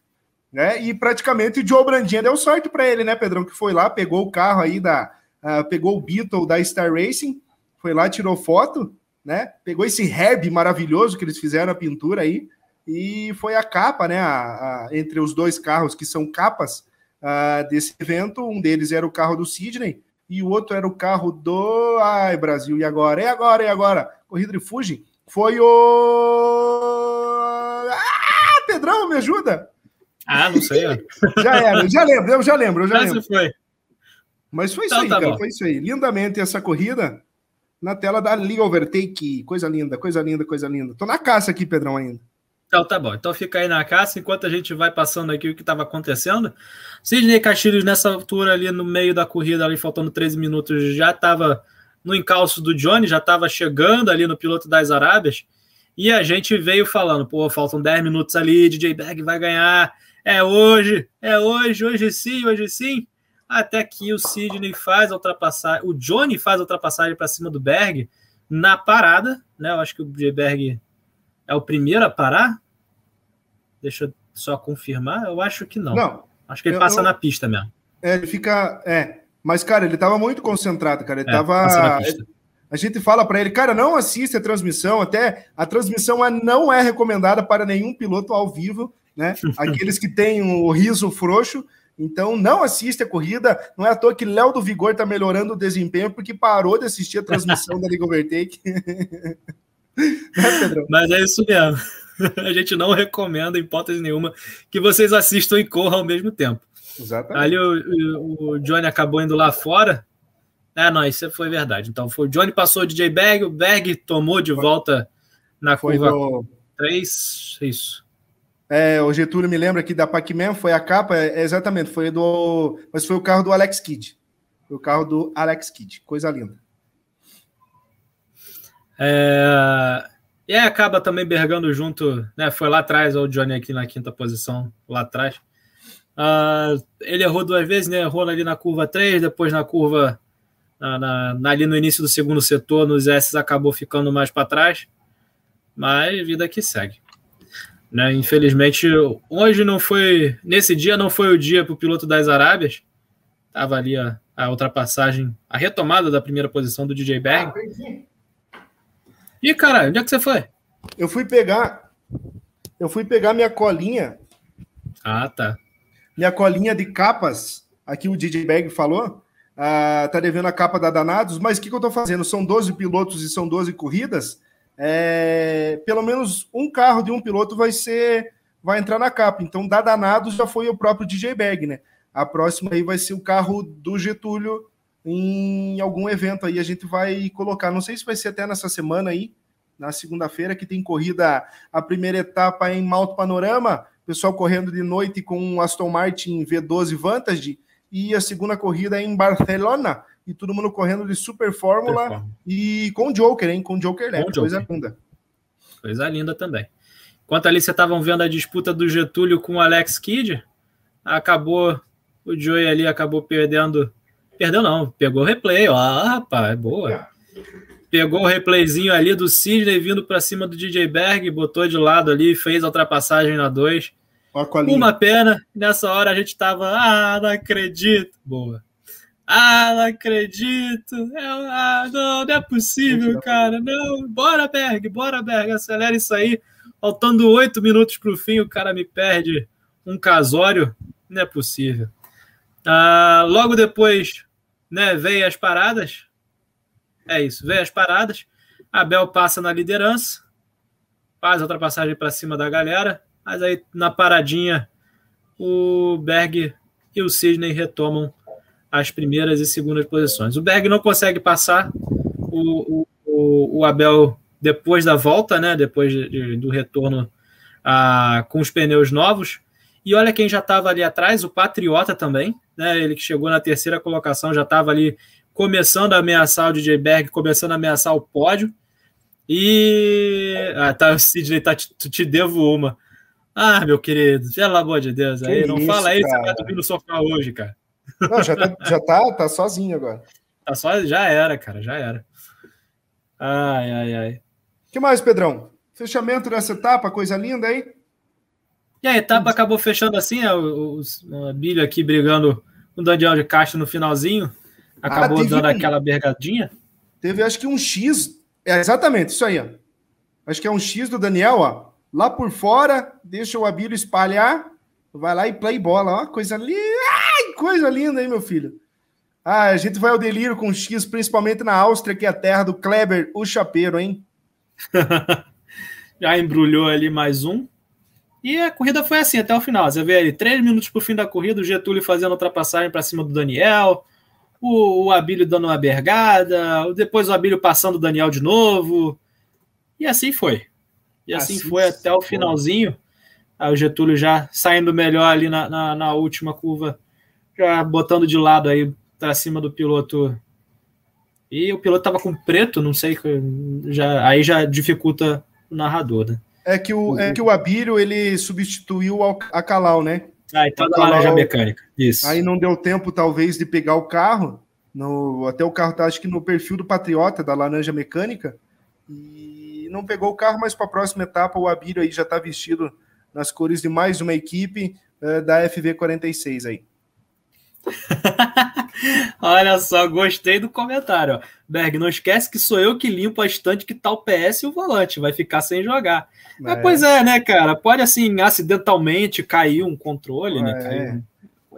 Speaker 1: né? E praticamente o Joe Brandinha deu sorte para ele, né, Pedrão? Que foi lá, pegou o carro aí da. Uh, pegou o Beetle da Star Racing, foi lá, tirou foto né? Pegou esse herb maravilhoso que eles fizeram a pintura aí e foi a capa, né? A, a, entre os dois carros que são capas uh, desse evento, um deles era o carro do Sidney e o outro era o carro do ai Brasil e agora, e agora, e agora, corrida de Fuji foi o ah, Pedrão, me ajuda?
Speaker 2: Ah, não sei.
Speaker 1: já era, já lembro, eu já lembro, eu já lembro. Foi. Mas foi então, isso aí, tá cara, foi isso aí. Lindamente essa corrida na tela da Liga Overtake. Coisa linda, coisa linda, coisa linda. Tô na caça aqui, Pedrão, ainda.
Speaker 2: Então tá bom. Então fica aí na caça enquanto a gente vai passando aqui o que estava acontecendo. Sidney Castilhos, nessa altura ali no meio da corrida, ali faltando 13 minutos, já estava no encalço do Johnny, já estava chegando ali no piloto das Arábias. E a gente veio falando, pô, faltam 10 minutos ali, DJ Bag vai ganhar. É hoje, é hoje, hoje sim, hoje sim. Até que o Sidney faz a ultrapassagem, o Johnny faz a ultrapassagem para cima do Berg na parada, né? Eu acho que o Berg é o primeiro a parar. Deixa eu só confirmar. Eu acho que não. Não. Acho que ele eu, passa eu, na pista mesmo.
Speaker 1: É, ele fica. É. Mas, cara, ele tava muito concentrado, cara. Ele é, tava. A gente fala para ele, cara, não assista a transmissão, até a transmissão não é recomendada para nenhum piloto ao vivo, né? Aqueles que têm o riso frouxo, então não assiste a corrida. Não é à toa que Léo do Vigor está melhorando o desempenho porque parou de assistir a transmissão da League Overtake.
Speaker 2: né, Mas é isso mesmo. A gente não recomenda, em hipótese nenhuma, que vocês assistam e corram ao mesmo tempo. Exatamente. Ali o, o Johnny acabou indo lá fora. Ah, não, isso foi verdade. Então foi o Johnny passou o DJ Bag, o Bag tomou de volta na foi curva do... 3. Isso.
Speaker 1: É, o Getúlio me lembra aqui da Pac-Man, foi a capa, é, exatamente, foi do. Mas foi o carro do Alex Kidd. Foi o carro do Alex Kidd. Coisa linda.
Speaker 2: É, e aí acaba também bergando junto, né? Foi lá atrás, o Johnny aqui na quinta posição, lá atrás. Uh, ele errou duas vezes, né? Errou ali na curva 3, depois na curva. Na, na, ali no início do segundo setor, nos S acabou ficando mais para trás. Mas vida que segue. Né? Infelizmente, hoje não foi. Nesse dia não foi o dia para o piloto das Arábias. Tava ali a, a, ultrapassagem, a retomada da primeira posição do DJ Berg. Ah, Ih, caralho, onde é que você foi?
Speaker 1: Eu fui pegar. Eu fui pegar minha colinha.
Speaker 2: Ah, tá.
Speaker 1: Minha colinha de capas. Aqui o DJ Berg falou. Ah, tá devendo a capa da Danados, mas o que, que eu tô fazendo? São 12 pilotos e são 12 corridas é, pelo menos um carro de um piloto vai ser vai entrar na capa. Então, da Danados já foi o próprio DJ Bag, né? A próxima aí vai ser o carro do Getúlio em algum evento aí a gente vai colocar. Não sei se vai ser até nessa semana aí, na segunda-feira, que tem corrida a primeira etapa em Malto Panorama, pessoal correndo de noite com um Aston Martin V12 Vantage, e a segunda corrida em Barcelona, e todo mundo correndo de Super Fórmula e com Joker, hein? Com Joker Leve, coisa linda.
Speaker 2: Coisa linda também. Enquanto ali vocês estavam vendo a disputa do Getúlio com o Alex Kidd, acabou o Joey ali acabou perdendo. Perdeu não, pegou o replay, ó, ah, rapaz, boa. Pegou o replayzinho ali do Sidney vindo para cima do DJ Berg, botou de lado ali, fez a ultrapassagem na 2. Uma pena, nessa hora a gente tava, ah, não acredito. Boa. Ah, não acredito. É, ah, não, não é possível, cara. Não, bora, Berg, bora, Berg, acelera isso aí. Faltando oito minutos para o fim, o cara me perde um casório. Não é possível. Ah, logo depois, né, veio as paradas. É isso, veio as paradas. Abel passa na liderança, faz a ultrapassagem para cima da galera, mas aí na paradinha o Berg e o Sidney retomam as primeiras e segundas posições. O Berg não consegue passar o, o, o Abel depois da volta, né? Depois de, de, do retorno a, com os pneus novos. E olha quem já estava ali atrás, o Patriota também, né? Ele que chegou na terceira colocação, já estava ali começando a ameaçar o DJ Berg, começando a ameaçar o pódio. E. Ah, tá, Sidney, tá, te, te devo uma. Ah, meu querido, pelo amor de Deus, aí, não isso, fala cara. você vai dormir no sofá hoje, cara.
Speaker 1: Não, já tá, já tá, tá sozinho agora.
Speaker 2: Tá só, já era, cara, já era. Ai, ai, ai.
Speaker 1: que mais, Pedrão? Fechamento dessa etapa, coisa linda aí.
Speaker 2: E a etapa acabou fechando assim? O, o, o Bilho aqui brigando com o Daniel de Castro no finalzinho. Acabou ah, dando um, aquela bergadinha.
Speaker 1: Teve, acho que um X. É exatamente, isso aí, ó. Acho que é um X do Daniel, ó. Lá por fora, deixa o Abílio espalhar. Vai lá e play bola, ó. Coisa linda coisa linda, hein, meu filho? Ah, a gente vai ao delírio com X, principalmente na Áustria, que é a terra do Kleber, o chapeiro, hein?
Speaker 2: Já embrulhou ali mais um. E a corrida foi assim até o final. Você vê ali, três minutos para o fim da corrida, o Getúlio fazendo ultrapassagem para cima do Daniel, o, o Abílio dando uma bergada, depois o Abílio passando o Daniel de novo. E assim foi. E assim, assim foi até o finalzinho. Aí o Getúlio já saindo melhor ali na, na, na última curva já botando de lado aí para cima do piloto. E o piloto tava com preto, não sei, já, aí já dificulta o narrador, né?
Speaker 1: É que o, é que o Abílio ele substituiu a Calau, né?
Speaker 2: Ah, então da laranja mecânica. Isso.
Speaker 1: Aí não deu tempo, talvez, de pegar o carro. No, até o carro tá, acho que no perfil do Patriota, da laranja mecânica. E não pegou o carro, mas para a próxima etapa o Abílio aí já está vestido nas cores de mais uma equipe uh, da FV46 aí.
Speaker 2: Olha só, gostei do comentário. Ó. Berg, não esquece que sou eu que limpo a estante que tá o PS e o volante, vai ficar sem jogar. É. pois é, né, cara? Pode assim, acidentalmente cair um controle, né? é. né? Cair...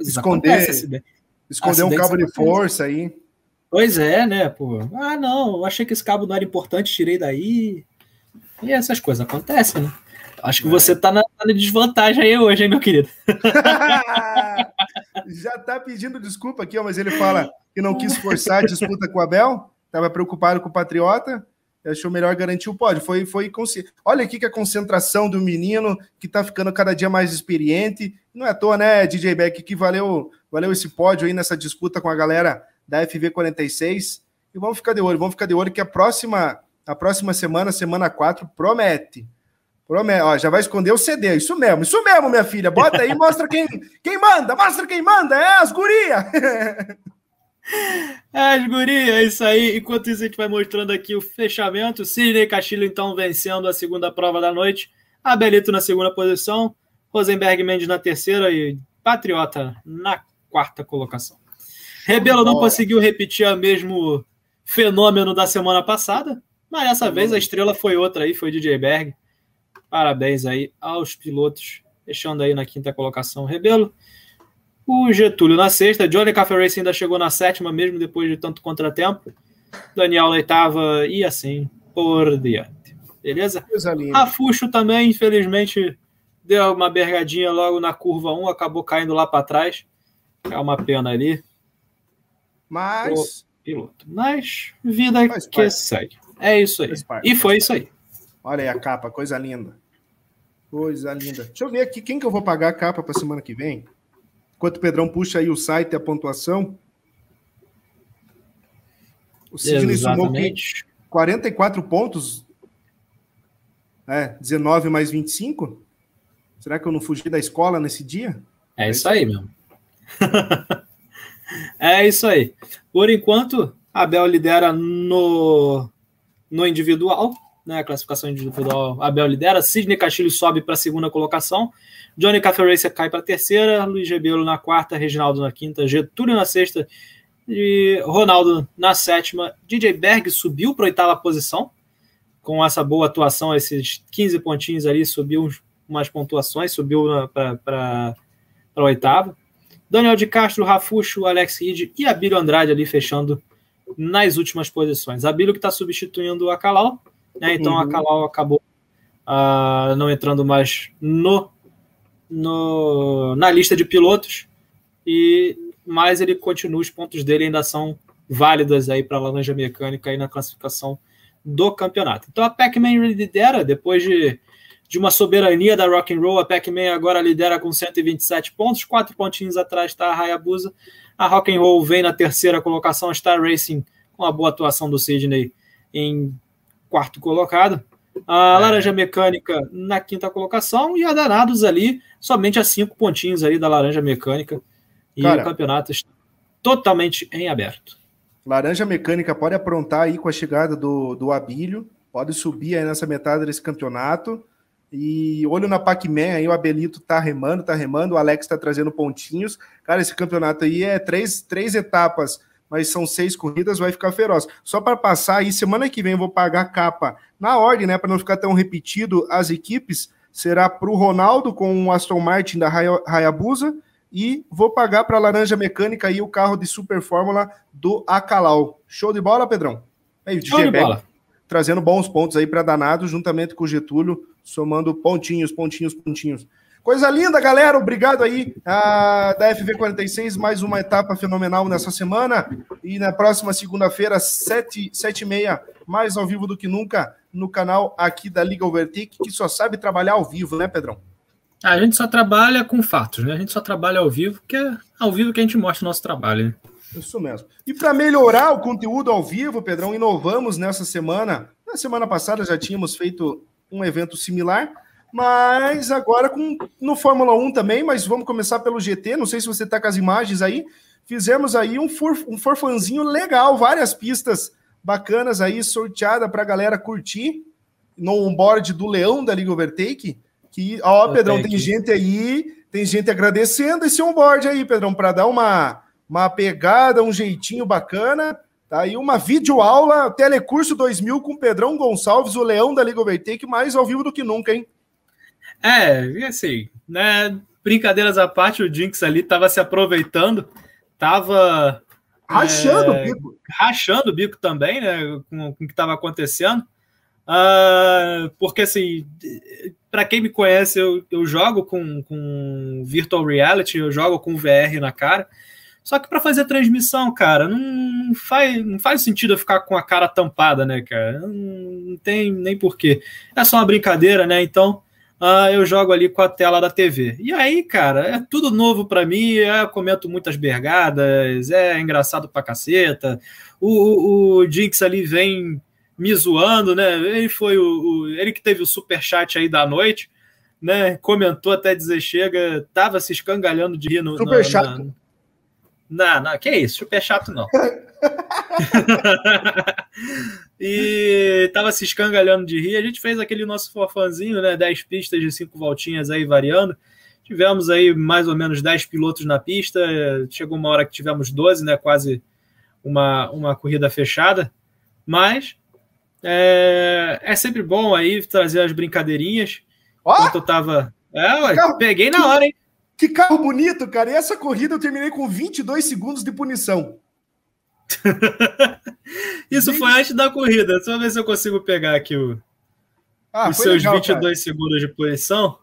Speaker 1: esconder esconder um cabo de força aí.
Speaker 2: Pois é, né, pô? Ah, não, achei que esse cabo não era importante, tirei daí. E essas coisas acontecem, né? Acho que é. você tá na, tá na, desvantagem aí hoje, hein, meu querido?
Speaker 1: Já tá pedindo desculpa aqui, ó, mas ele fala que não quis forçar a disputa com o Abel, tava preocupado com o Patriota, achou melhor garantir o pódio. Foi, foi consci... Olha aqui que a concentração do menino que tá ficando cada dia mais experiente. Não é à toa, né, DJ Beck, que valeu, valeu esse pódio aí nessa disputa com a galera da FV46. E vamos ficar de olho, vamos ficar de olho que a próxima, a próxima semana, semana 4, promete. Promete, ó, já vai esconder o CD. Isso mesmo, isso mesmo, minha filha. Bota aí, mostra quem, quem manda, mostra quem manda. É as guria.
Speaker 2: É as guria, é isso aí. Enquanto isso, a gente vai mostrando aqui o fechamento. Sidney Castilho, então, vencendo a segunda prova da noite. Abelito na segunda posição. Rosenberg Mendes na terceira e Patriota na quarta colocação. Rebelo não conseguiu repetir o mesmo fenômeno da semana passada, mas dessa vez a estrela foi outra aí, foi DJ Berg. Parabéns aí aos pilotos, deixando aí na quinta colocação Rebelo. O Getúlio na sexta, Johnny Café Racing ainda chegou na sétima, mesmo depois de tanto contratempo. Daniel na oitava e assim por diante. Beleza? Rafuxo também, infelizmente, deu uma bergadinha logo na curva 1, acabou caindo lá para trás. É uma pena ali.
Speaker 1: Mas.
Speaker 2: piloto. Mas vida Faz que parte. segue. É isso aí. E foi isso aí.
Speaker 1: Olha aí a capa, coisa linda. Coisa linda. Deixa eu ver aqui quem que eu vou pagar a capa para semana que vem. Enquanto o Pedrão puxa aí o site e a pontuação. O Sidney sumou 44 pontos. É, 19 mais 25. Será que eu não fugi da escola nesse dia?
Speaker 2: É, isso aí, meu. É isso aí. Por enquanto, Abel lidera no, no individual, né? Classificação individual, Abel lidera. Sidney Castilho sobe para a segunda colocação. Johnny Café Racer cai para a terceira. Luiz Rebelo na quarta. Reginaldo na quinta. Getúlio na sexta. E Ronaldo na sétima. DJ Berg subiu para a oitava posição. Com essa boa atuação, esses 15 pontinhos ali, subiu umas pontuações, subiu para a oitava. Daniel de Castro, Rafuxo, Alex Reed e Abílio Andrade ali fechando nas últimas posições. Abílio que está substituindo a Calau, né? então uhum. a Calau acabou uh, não entrando mais no, no, na lista de pilotos, e mas ele continua, os pontos dele ainda são válidas aí para a Laranja Mecânica aí na classificação do campeonato. Então a Pac-Man lidera depois de de uma soberania da rock and roll. A Pac-Man agora lidera com 127 pontos, quatro pontinhos atrás está a Hayabusa. A rock and roll vem na terceira colocação, a Star Racing com a boa atuação do Sidney em quarto colocado. A é. Laranja Mecânica na quinta colocação e a Danados ali somente a cinco pontinhos ali da Laranja Mecânica. E Cara, o campeonato está totalmente em aberto.
Speaker 1: Laranja Mecânica pode aprontar aí com a chegada do, do Abílio, pode subir aí nessa metade desse campeonato. E olho na Pac-Man aí, o Abelito tá remando, tá remando, o Alex tá trazendo pontinhos. Cara, esse campeonato aí é três, três etapas, mas são seis corridas, vai ficar feroz. Só para passar aí, semana que vem eu vou pagar a capa na ordem, né, para não ficar tão repetido as equipes. Será para o Ronaldo com o Aston Martin da Hayabusa e vou pagar para a Laranja Mecânica aí o carro de Super Fórmula do Acalau. Show de bola, Pedrão?
Speaker 2: Aí, Show de bola.
Speaker 1: Trazendo bons pontos aí para Danado, juntamente com o Getúlio somando pontinhos, pontinhos, pontinhos. Coisa linda, galera. Obrigado aí uh, da FV46, mais uma etapa fenomenal nessa semana. E na próxima segunda-feira, sete, sete e meia, mais ao vivo do que nunca, no canal aqui da Liga Overtake, que só sabe trabalhar ao vivo, né, Pedrão?
Speaker 2: A gente só trabalha com fatos, né? A gente só trabalha ao vivo, que é ao vivo que a gente mostra o nosso trabalho. Né?
Speaker 1: Isso mesmo. E para melhorar o conteúdo ao vivo, Pedrão, inovamos nessa semana. Na semana passada já tínhamos feito um evento similar, Mas agora com, no Fórmula 1 também, mas vamos começar pelo GT. Não sei se você está com as imagens aí. Fizemos aí um, for, um forfanzinho legal, várias pistas bacanas aí, sorteada para a galera curtir no onboard do Leão da Liga Overtake. Que, ó, Pedrão, tem gente aí, tem gente agradecendo esse onboard aí, Pedrão, para dar uma, uma pegada, um jeitinho bacana. Tá aí uma videoaula, Telecurso 2000 com Pedrão Gonçalves, o Leão da Liga Overtake, mais ao vivo do que nunca, hein?
Speaker 2: É, assim, né? Brincadeiras à parte, o Jinx ali tava se aproveitando, tava
Speaker 1: rachando é, o bico.
Speaker 2: Rachando o bico também, né? Com, com o que estava acontecendo. Uh, porque assim, para quem me conhece, eu, eu jogo com, com virtual reality, eu jogo com VR na cara. Só que para fazer transmissão, cara, não faz, não faz sentido eu ficar com a cara tampada, né, cara? Não, não tem nem porquê. É só uma brincadeira, né? Então, uh, eu jogo ali com a tela da TV. E aí, cara, é tudo novo para mim. É, eu comento muitas bergadas, é engraçado pra caceta. O, o, o Jinx ali vem me zoando, né? Ele foi o, o, ele que teve o super chat aí da noite, né? Comentou até dizer chega, tava se escangalhando de rir no
Speaker 1: super na, chato. Na,
Speaker 2: não, não, que isso, super chato não. e tava se escangalhando de rir. A gente fez aquele nosso forfanzinho, né? 10 pistas de 5 voltinhas aí variando. Tivemos aí mais ou menos 10 pilotos na pista. Chegou uma hora que tivemos 12, né? Quase uma, uma corrida fechada. Mas é, é sempre bom aí trazer as brincadeirinhas. Oh! Enquanto eu tava. É, ué, peguei na hora, hein?
Speaker 1: Que carro bonito, cara. E essa corrida eu terminei com 22 segundos de punição.
Speaker 2: Isso foi antes da corrida. Só ver se eu consigo pegar aqui o, ah, os seus legal, 22 cara. segundos de punição.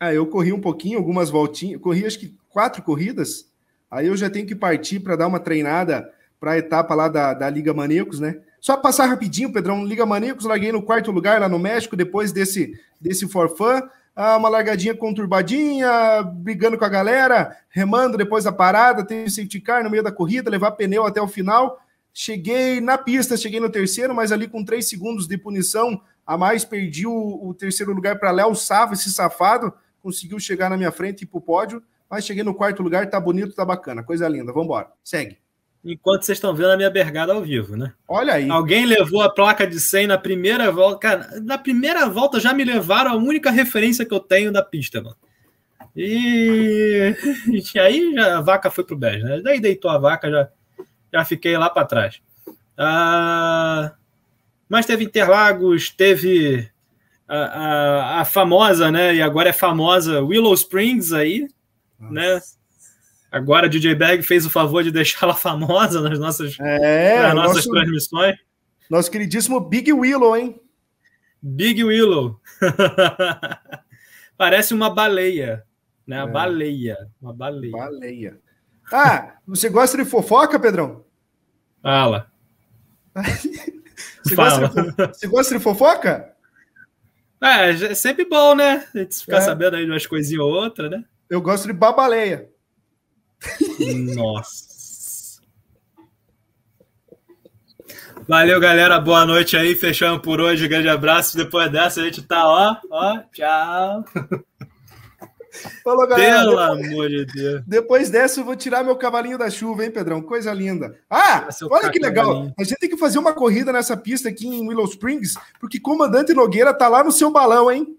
Speaker 1: Ah, eu corri um pouquinho, algumas voltinhas. Corri acho que quatro corridas. Aí eu já tenho que partir para dar uma treinada para a etapa lá da, da Liga Maníacos, né? Só passar rapidinho, Pedrão. Liga Maníacos, larguei no quarto lugar lá no México, depois desse, desse forfã ah, uma largadinha conturbadinha, brigando com a galera, remando depois da parada, teve safety car no meio da corrida, levar pneu até o final. Cheguei na pista, cheguei no terceiro, mas ali com três segundos de punição a mais, perdi o, o terceiro lugar para Léo Sava, esse safado, conseguiu chegar na minha frente e ir pro pódio, mas cheguei no quarto lugar, tá bonito, tá bacana, coisa linda, vamos embora, segue
Speaker 2: enquanto vocês estão vendo a minha bergada ao vivo, né?
Speaker 1: Olha aí.
Speaker 2: Alguém levou a placa de 100 na primeira volta. Cara, na primeira volta já me levaram a única referência que eu tenho da pista, mano. E, e aí já, a vaca foi pro bege, né? Daí deitou a vaca, já, já fiquei lá para trás. Ah, mas teve Interlagos, teve a, a, a, famosa, né? E agora é famosa Willow Springs aí, Nossa. né? Agora DJ Bag fez o favor de deixá-la famosa nas nossas, é, nas nossas nosso, transmissões.
Speaker 1: Nosso queridíssimo Big Willow, hein?
Speaker 2: Big Willow. Parece uma baleia, né? É. Baleia, uma baleia.
Speaker 1: Baleia. Ah, você gosta de fofoca, Pedrão?
Speaker 2: Fala.
Speaker 1: você, Fala. Gosta de, você gosta de fofoca?
Speaker 2: É, é sempre bom, né? A gente ficar é. sabendo aí de umas coisinhas ou outra, né?
Speaker 1: Eu gosto de babaleia.
Speaker 2: Nossa. Valeu, galera. Boa noite aí. Fechamos por hoje. Grande abraço. Depois dessa, a gente tá, ó, ó, tchau.
Speaker 1: Falou, galera.
Speaker 2: Pelo depois, amor de Deus.
Speaker 1: Depois dessa, eu vou tirar meu cavalinho da chuva, hein, Pedrão? Coisa linda. Ah, olha que legal. A gente tem que fazer uma corrida nessa pista aqui em Willow Springs, porque o comandante Nogueira tá lá no seu balão, hein?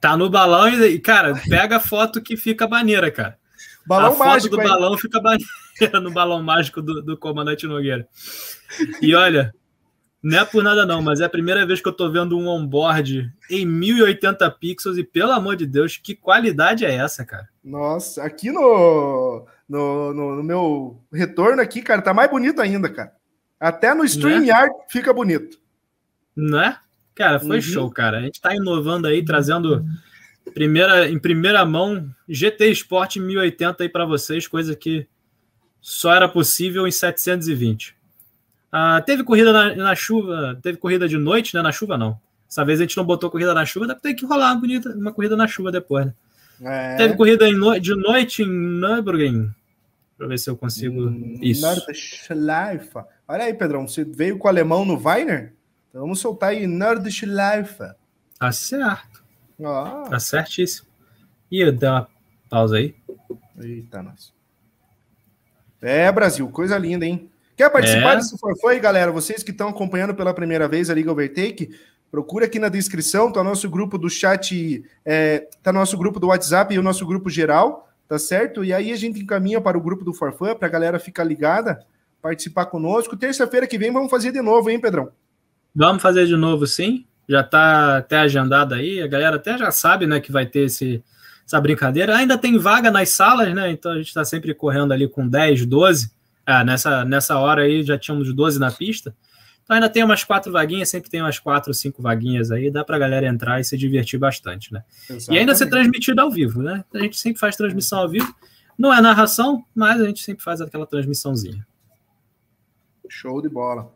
Speaker 2: Tá no balão e, cara, pega a foto que fica maneira, cara. Balão a mágico, foto do balão fica no balão mágico do, do comandante Nogueira. E olha, não é por nada não, mas é a primeira vez que eu tô vendo um onboard em 1080 pixels e pelo amor de Deus, que qualidade é essa, cara?
Speaker 1: Nossa, aqui no, no, no, no meu retorno aqui, cara, tá mais bonito ainda, cara. Até no StreamYard é? fica bonito.
Speaker 2: Não é? Cara, foi uhum. show, cara. A gente tá inovando aí, trazendo Primeira, em primeira mão, GT Sport 1080 aí para vocês, coisa que só era possível em 720. Ah, teve corrida na, na, chuva, teve corrida de noite, né? Na chuva não. Dessa vez a gente não botou corrida na chuva, deve ter que rolar uma, bonita, uma corrida na chuva depois, né? É. Teve corrida no, de noite em Nürburgring. Eu ver se eu consigo. Hum, Isso.
Speaker 1: Nordschleife. Olha aí, Pedrão, você veio com o alemão no Weiner? Então vamos soltar aí Nordschleife.
Speaker 2: Tá certo. Ah. Tá certíssimo. Ih, deu uma pausa aí.
Speaker 1: Eita, nossa. É, Brasil, coisa linda, hein? Quer participar é. desse Forfã aí, galera? Vocês que estão acompanhando pela primeira vez a Liga Overtake, procura aqui na descrição, tá nosso grupo do chat, é, tá nosso grupo do WhatsApp e o nosso grupo geral, tá certo? E aí a gente encaminha para o grupo do Forfã, para a galera ficar ligada, participar conosco. Terça-feira que vem vamos fazer de novo, hein, Pedrão?
Speaker 2: Vamos fazer de novo, sim já está até agendado aí, a galera até já sabe, né, que vai ter esse, essa brincadeira. Ainda tem vaga nas salas, né? Então a gente está sempre correndo ali com 10, 12. Ah, nessa, nessa hora aí já tínhamos 12 na pista. Então ainda tem umas quatro vaguinhas, sempre tem umas quatro, cinco vaguinhas aí, dá para a galera entrar e se divertir bastante, né? Exatamente. E ainda ser transmitido ao vivo, né? A gente sempre faz transmissão ao vivo. Não é narração, mas a gente sempre faz aquela transmissãozinha.
Speaker 1: Show de bola.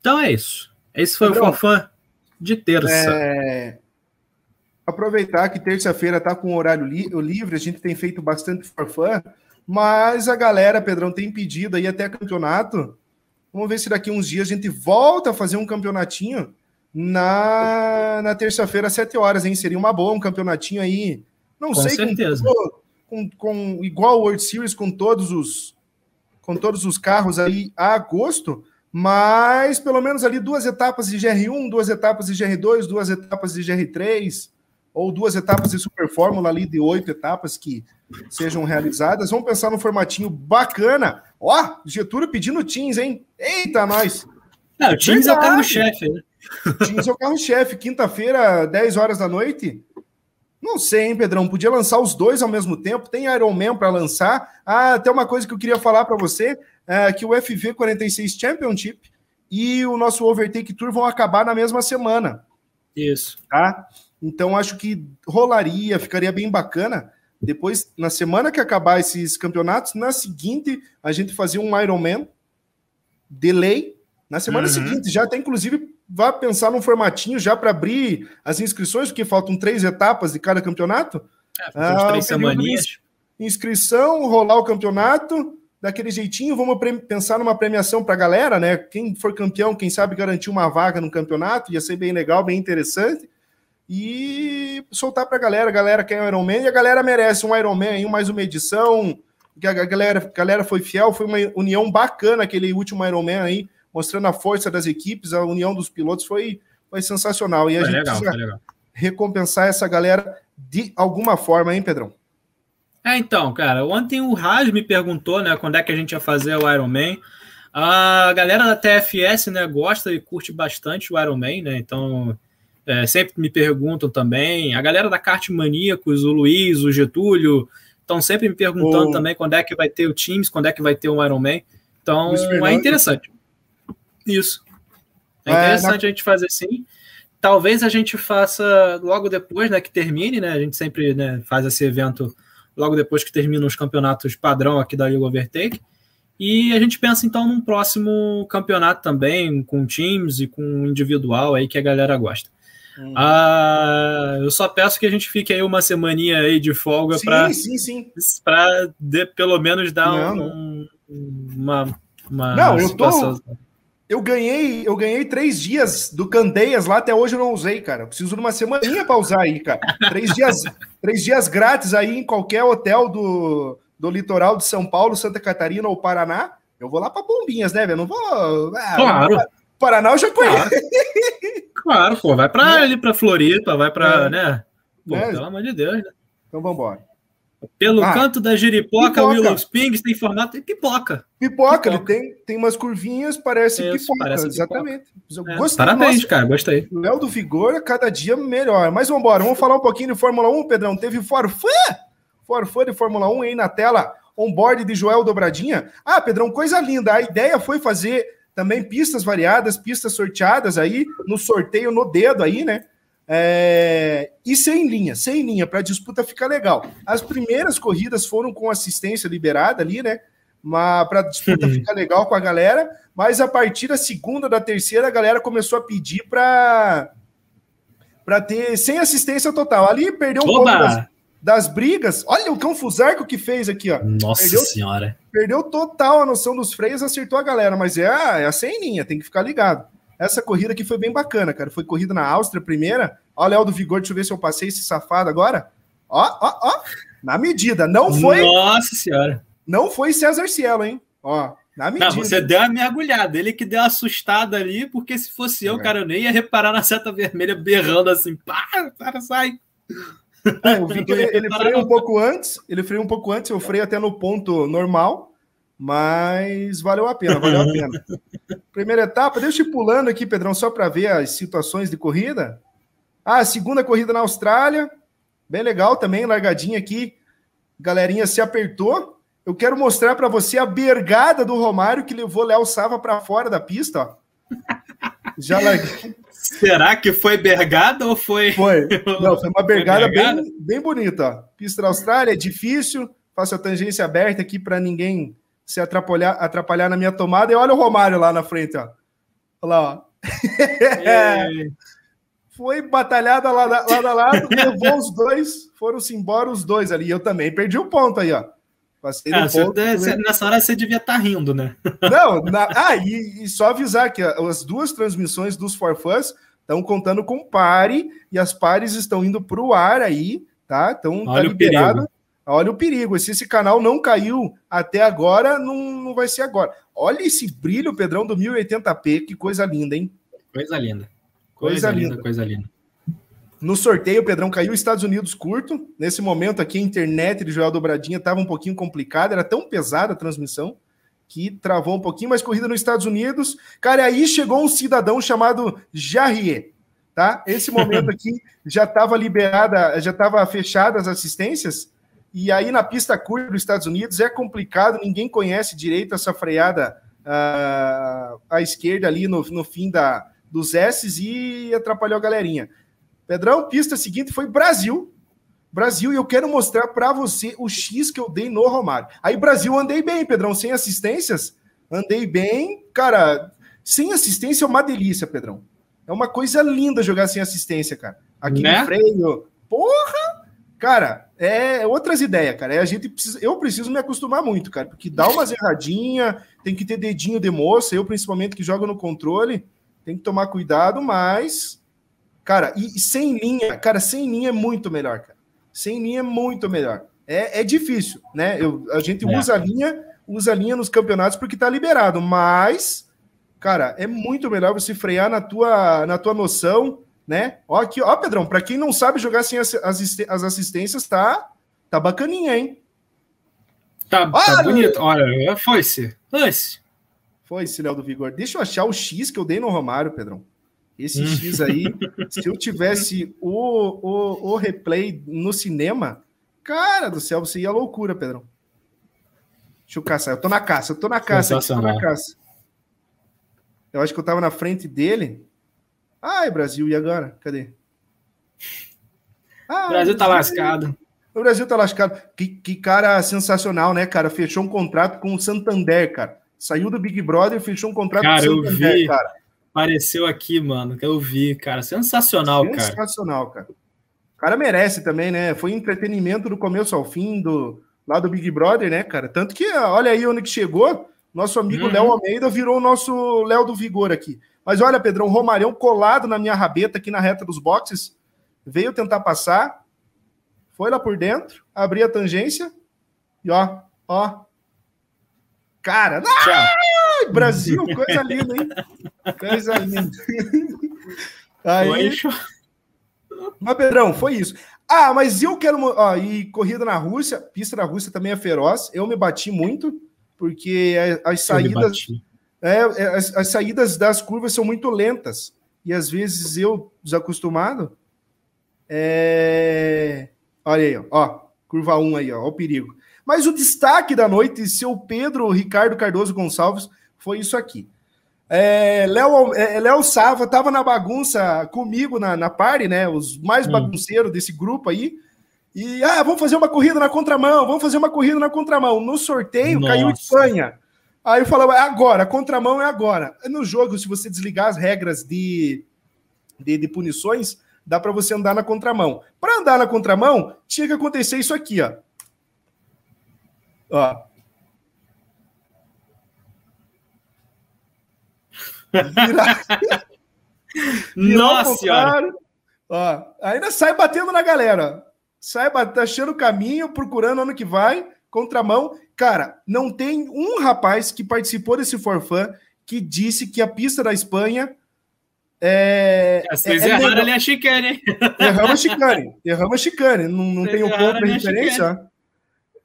Speaker 2: Então é isso. Esse foi Pedrão, o Fofã de terça.
Speaker 1: É... Aproveitar que terça-feira está com o horário li livre, a gente tem feito bastante Forfã, mas a galera, Pedrão, tem pedido aí até campeonato. Vamos ver se daqui uns dias a gente volta a fazer um campeonatinho na, na terça-feira, às 7 horas, hein? Seria uma boa, um campeonatinho aí. Não com sei,
Speaker 2: certeza.
Speaker 1: Com, com, com igual World Series, com todos os com todos os carros aí a agosto, mas pelo menos ali duas etapas de GR1, duas etapas de GR2, duas etapas de GR3, ou duas etapas de Super Fórmula ali de oito etapas que sejam realizadas. Vamos pensar num formatinho bacana. Ó, Getúlio pedindo Teams, hein? Eita, nós!
Speaker 2: Não, o Teams é o carro-chefe, né?
Speaker 1: Teams é o carro-chefe. Quinta-feira, 10 horas da noite. Não sei, hein, Pedrão? Podia lançar os dois ao mesmo tempo. Tem Iron Man para lançar. Ah, até uma coisa que eu queria falar para você é, que o FV 46 Championship e o nosso Overtake Tour vão acabar na mesma semana.
Speaker 2: Isso.
Speaker 1: Tá? Então acho que rolaria, ficaria bem bacana. Depois, na semana que acabar esses campeonatos, na seguinte a gente fazia um Ironman delay. Na semana uhum. seguinte, já até inclusive vá pensar num formatinho já para abrir as inscrições, porque faltam três etapas de cada campeonato.
Speaker 2: É, ah, três semaninhas.
Speaker 1: Inscrição, rolar o campeonato, daquele jeitinho, vamos pensar numa premiação para a galera, né? Quem for campeão, quem sabe garantir uma vaga no campeonato, ia ser bem legal, bem interessante. E soltar para a galera, a galera quer um Ironman e a galera merece um Ironman, mais uma edição. A galera, a galera foi fiel, foi uma união bacana aquele último Ironman aí, mostrando a força das equipes, a união dos pilotos foi, foi sensacional. E a foi gente legal, precisa recompensar essa galera de alguma forma, hein, Pedrão?
Speaker 2: É, então, cara, ontem o Raj me perguntou, né, quando é que a gente ia fazer o Iron Man. A galera da TFS, né, gosta e curte bastante o Iron Man, né, então é, sempre me perguntam também. A galera da Kart Maníacos, o Luiz, o Getúlio, estão sempre me perguntando o... também quando é que vai ter o Teams, quando é que vai ter o Iron Man. Então, é interessante. Isso. É, é interessante na... a gente fazer assim. Talvez a gente faça logo depois, né, que termine, né, a gente sempre né, faz esse evento logo depois que terminam os campeonatos padrão aqui da Liga Overtake. E a gente pensa então num próximo campeonato também, com times e com individual aí que a galera gosta. Uhum. Ah, eu só peço que a gente fique aí uma semaninha aí de folga para para pelo menos dar um, uma, uma
Speaker 1: Não, eu tô eu ganhei, eu ganhei três dias do Candeias lá, até hoje eu não usei, cara. Eu preciso de uma semaninha para usar aí, cara. Três dias, três dias grátis aí em qualquer hotel do, do litoral de São Paulo, Santa Catarina ou Paraná. Eu vou lá para Bombinhas, né, velho? Não vou.
Speaker 2: Ah, claro.
Speaker 1: Paraná eu já conheço.
Speaker 2: Claro, claro pô. Vai para né? ali para Floripa, vai para, é. né? Pô, é. pelo amor de Deus, né?
Speaker 1: Então vamos embora.
Speaker 2: Pelo ah, canto da Jeripoca, Willows Pings tem formato de pipoca.
Speaker 1: Pipoca, pipoca, ele tem, tem umas curvinhas, parece Isso, pipoca. Parece exatamente.
Speaker 2: Pipoca. É, gostei, parabéns, nossa, cara, gostei.
Speaker 1: Léo do Vigor, cada dia melhor. Mas vamos embora, vamos falar um pouquinho de Fórmula 1, Pedrão. Teve forfã, forfã de Fórmula 1 aí na tela, on-board de Joel Dobradinha. Ah, Pedrão, coisa linda. A ideia foi fazer também pistas variadas, pistas sorteadas aí, no sorteio no dedo aí, né? É, e sem linha, sem linha, para a disputa ficar legal. As primeiras corridas foram com assistência liberada ali, né? Para a disputa uhum. ficar legal com a galera, mas a partir da segunda, da terceira, a galera começou a pedir para para ter sem assistência total. Ali perdeu um Oba! pouco das, das, brigas. Olha o cão Fusarco que fez aqui, ó.
Speaker 2: Nossa
Speaker 1: perdeu,
Speaker 2: senhora.
Speaker 1: Perdeu total a noção dos freios, acertou a galera, mas é, é a sem linha, tem que ficar ligado. essa corrida aqui foi bem bacana, cara. Foi corrida na Áustria primeira. Ó, Léo do Vigor, deixa eu ver se eu passei esse safado agora. Ó, ó, ó. Na medida. Não foi.
Speaker 2: Nossa senhora.
Speaker 1: Não foi César Cielo, hein? Ó, na medida.
Speaker 2: Não, você deu uma mergulhada. Ele que deu uma assustada ali, porque se fosse eu, é. cara, eu nem ia reparar na seta vermelha berrando assim. Pá, cara, sai.
Speaker 1: É, eu vi que ele, ele freia um pouco antes. Ele freia um pouco antes. Eu freio até no ponto normal. Mas valeu a pena, valeu a pena. Primeira etapa, deixa eu ir pulando aqui, Pedrão, só para ver as situações de corrida. Ah, segunda corrida na Austrália, bem legal também, largadinha aqui. Galerinha se apertou. Eu quero mostrar para você a bergada do Romário que levou Léo Sava para fora da pista, ó.
Speaker 2: Já larguei. Será que foi bergada ou foi?
Speaker 1: Foi. Não, foi uma bergada, foi bergada? Bem, bem bonita. Ó. Pista da Austrália é difícil. Faço a tangência aberta aqui para ninguém se atrapalhar, atrapalhar na minha tomada. E olha o Romário lá na frente, ó. Olha lá, ó. Foi batalhada lá, lado a lado, levou os dois, foram-se embora os dois ali. Eu também perdi o um ponto aí, ó.
Speaker 2: Passei ah, ponto, você, nessa hora você devia estar tá rindo, né?
Speaker 1: Não, na, ah, e, e, só avisar que as duas transmissões dos Forfãs estão contando com pare e as pares estão indo para o ar aí, tá? Então tá liberado. Olha o perigo. Se esse canal não caiu até agora, não, não vai ser agora. Olha esse brilho, Pedrão, do 1080p. Que coisa linda, hein?
Speaker 2: Coisa linda. Coisa, coisa linda, coisa linda.
Speaker 1: No sorteio, o Pedrão caiu Estados Unidos curto. Nesse momento aqui, a internet de Joel Dobradinha estava um pouquinho complicada, era tão pesada a transmissão que travou um pouquinho, mas corrida nos Estados Unidos. Cara, aí chegou um cidadão chamado Jarrier, tá? Esse momento aqui já estava liberada, já estava fechada as assistências, e aí na pista curta dos Estados Unidos é complicado, ninguém conhece direito essa freada uh, à esquerda ali no, no fim da, dos S's e atrapalhou a galerinha. Pedrão, pista seguinte foi Brasil. Brasil, e eu quero mostrar para você o X que eu dei no Romário. Aí, Brasil, andei bem, Pedrão, sem assistências. Andei bem, cara. Sem assistência é uma delícia, Pedrão. É uma coisa linda jogar sem assistência, cara. Aqui né? no freio. Porra! Cara, é outras ideias, cara. É, a gente precisa, eu preciso me acostumar muito, cara, porque dá umas erradinha, tem que ter dedinho de moça, eu principalmente que jogo no controle, tem que tomar cuidado, mas cara, e, e sem linha, cara, sem linha é muito melhor, cara. Sem linha é muito melhor. É, é difícil, né? Eu, a gente é. usa a linha, usa a linha nos campeonatos porque tá liberado, mas cara, é muito melhor você frear na tua na tua noção né? Ó, aqui, ó, Pedrão, para quem não sabe jogar sem as, as assistências, tá, tá bacaninha, hein?
Speaker 2: Tá, tá bonito. Olha, foi-se. Foi-se.
Speaker 1: Foi-se, Léo do Vigor. Deixa eu achar o X que eu dei no Romário, Pedrão. Esse hum. X aí, se eu tivesse o, o, o replay no cinema, cara do céu, você ia loucura, Pedrão. Deixa eu caçar. Eu tô na caça, eu tô na caça, aqui, tô na caça. Eu acho que eu tava na frente dele. Ai, Brasil, e agora? Cadê?
Speaker 2: Ah, o Brasil tá lascado.
Speaker 1: O Brasil tá lascado. Que, que cara sensacional, né, cara? Fechou um contrato com o Santander, cara. Saiu do Big Brother fechou um contrato
Speaker 2: cara, com o Santander, eu vi. cara. Apareceu aqui, mano, que eu vi, cara. Sensacional,
Speaker 1: cara. Sensacional, cara. O cara merece também, né? Foi entretenimento do começo ao fim do lá do Big Brother, né, cara? Tanto que, olha aí onde que chegou. Nosso amigo uhum. Léo Almeida virou o nosso Léo do Vigor aqui. Mas olha, Pedrão, Romarão colado na minha rabeta aqui na reta dos boxes, veio tentar passar, foi lá por dentro, abri a tangência e ó, ó. Cara, Brasil, coisa linda, hein? Coisa linda. Aí, mas, Pedrão, foi isso. Ah, mas eu quero. Ó, e corrida na Rússia, pista na Rússia também é feroz. Eu me bati muito, porque as saídas. É, é, as, as, saídas das curvas são muito lentas. E às vezes eu, desacostumado, é... olha aí, ó, ó, curva 1 aí, ó, ó, o perigo. Mas o destaque da noite, seu Pedro Ricardo Cardoso Gonçalves, foi isso aqui. É, Léo, é, Léo Sava estava na bagunça comigo na, na party, né? Os mais hum. bagunceiros desse grupo aí. E, ah, vamos fazer uma corrida na contramão, vamos fazer uma corrida na contramão. No sorteio, Nossa. caiu Espanha. Aí eu falava, é agora, contramão é agora. No jogo, se você desligar as regras de, de, de punições, dá para você andar na contramão. Para andar na contramão, tinha que acontecer isso aqui, ó. Ó. Virar,
Speaker 2: Nossa senhora!
Speaker 1: Ó, ainda sai batendo na galera. Sai achando o caminho, procurando ano que vai, contramão. Cara, não tem um rapaz que participou desse forfã que disse que a pista da Espanha é.
Speaker 2: é vocês é, é erraram ali a chicane,
Speaker 1: Erramos a chicane. Erramos a chicane. Não, não tem o ponto de referência.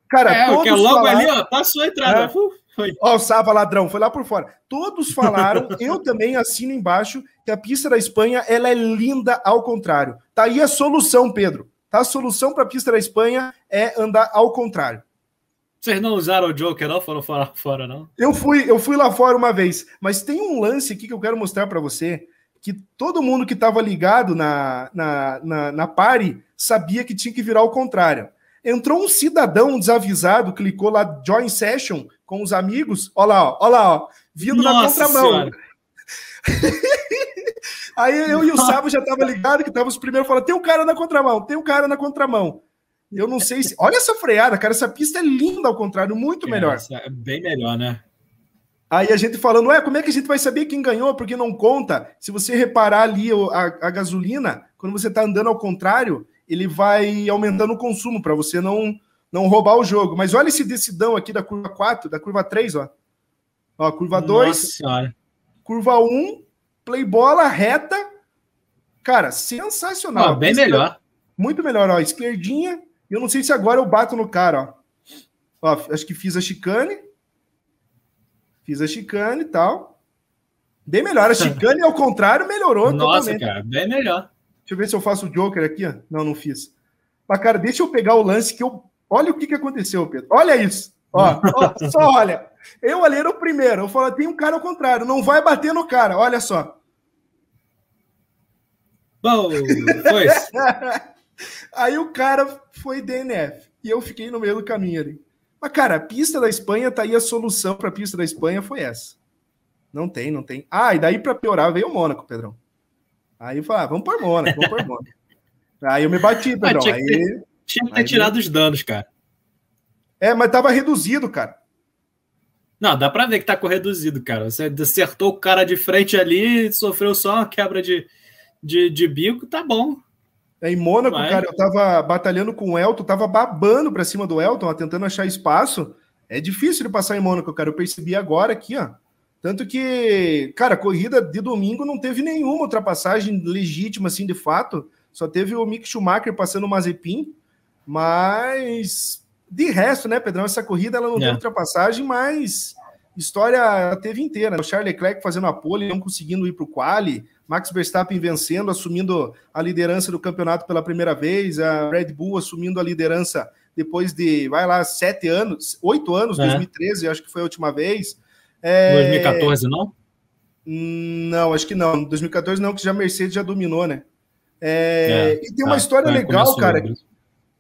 Speaker 2: Cara, é, todos que é logo falaram... ali, ó, passou a entrada. É.
Speaker 1: Foi. Ó, o Sava ladrão, foi lá por fora. Todos falaram, eu também assino embaixo, que a pista da Espanha ela é linda ao contrário. Tá aí a solução, Pedro. Tá? A solução para a pista da Espanha é andar ao contrário.
Speaker 2: Vocês não usaram o Joker, não? Foram fora, fora, não?
Speaker 1: Eu fui, eu fui lá fora uma vez, mas tem um lance aqui que eu quero mostrar para você, que todo mundo que estava ligado na, na, na, na pare sabia que tinha que virar ao contrário. Entrou um cidadão desavisado, clicou lá Join Session com os amigos. Olha lá, ó, olha lá, ó, vindo Nossa na contramão. Aí eu e o Sábio já tava ligado que tava os primeiros falando: tem um cara na contramão, tem um cara na contramão. Eu não sei se. Olha essa freada, cara. Essa pista é linda, ao contrário, muito é, melhor.
Speaker 2: É bem melhor, né?
Speaker 1: Aí a gente falando, ué, como é que a gente vai saber quem ganhou? Porque não conta. Se você reparar ali a, a gasolina, quando você tá andando ao contrário, ele vai aumentando o consumo para você não não roubar o jogo. Mas olha esse decidão aqui da curva 4, da curva 3, ó. Ó, curva 2, curva 1, play bola reta. Cara, sensacional.
Speaker 2: Ó, bem melhor.
Speaker 1: Muito melhor, ó, esquerdinha. Eu não sei se agora eu bato no cara, ó. ó acho que fiz a chicane. Fiz a chicane e tal. Bem melhor. A chicane, ao contrário, melhorou
Speaker 2: Nossa, totalmente. cara, bem melhor.
Speaker 1: Deixa eu ver se eu faço o Joker aqui. Ó. Não, não fiz. Mas, cara, deixa eu pegar o lance que eu. Olha o que, que aconteceu, Pedro. Olha isso. Ó, ó só olha. Eu ali era o primeiro. Eu falo, tem um cara ao contrário. Não vai bater no cara. Olha só.
Speaker 2: Bom, foi.
Speaker 1: Aí o cara foi DNF. E eu fiquei no meio do caminho ali. Mas, cara, a pista da Espanha tá aí. A solução para a pista da Espanha foi essa. Não tem, não tem. Ah, e daí para piorar veio o Mônaco, Pedrão. Aí eu falei, ah, vamos por Mônaco, vamos por Mônaco. aí eu me bati, ah, Pedrão. Tinha, que
Speaker 2: ter, aí, tinha que ter aí, tirado os danos, cara.
Speaker 1: É, mas tava reduzido, cara.
Speaker 2: Não, dá pra ver que tá com reduzido, cara. Você acertou o cara de frente ali, sofreu só uma quebra de, de, de bico, tá bom.
Speaker 1: É, em Mônaco, cara, eu tava batalhando com o Elton, tava babando pra cima do Elton, ó, tentando achar espaço. É difícil de passar em Mônaco, cara. Eu percebi agora aqui, ó. Tanto que, cara, corrida de domingo não teve nenhuma ultrapassagem legítima, assim, de fato. Só teve o Mick Schumacher passando o Mazepin. Mas, de resto, né, Pedrão, essa corrida ela não é. teve ultrapassagem, mas história teve inteira. Né? O Charles Leclerc fazendo a pole, não conseguindo ir para o quali. Max Verstappen vencendo, assumindo a liderança do campeonato pela primeira vez. A Red Bull assumindo a liderança depois de, vai lá, sete anos, oito anos, é. 2013, acho que foi a última vez.
Speaker 2: É... 2014, não?
Speaker 1: Não, acho que não. 2014 não, que já a Mercedes já dominou, né? É... É, e tem uma tá, história legal, cara,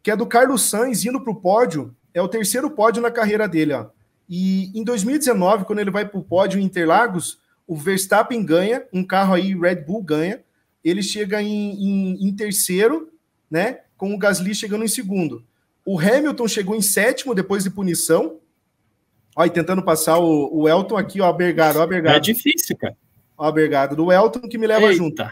Speaker 1: que é do Carlos Sainz indo para o pódio. É o terceiro pódio na carreira dele, ó. E em 2019, quando ele vai para o pódio em Interlagos, o Verstappen ganha, um carro aí, Red Bull ganha. Ele chega em, em, em terceiro, né? Com o Gasly chegando em segundo. O Hamilton chegou em sétimo depois de punição, Olha, tentando passar o, o Elton aqui, ó, Bergado, ó, Bergado.
Speaker 2: É difícil, cara.
Speaker 1: Ó, Bergado, do Elton que me leva Eita. junto.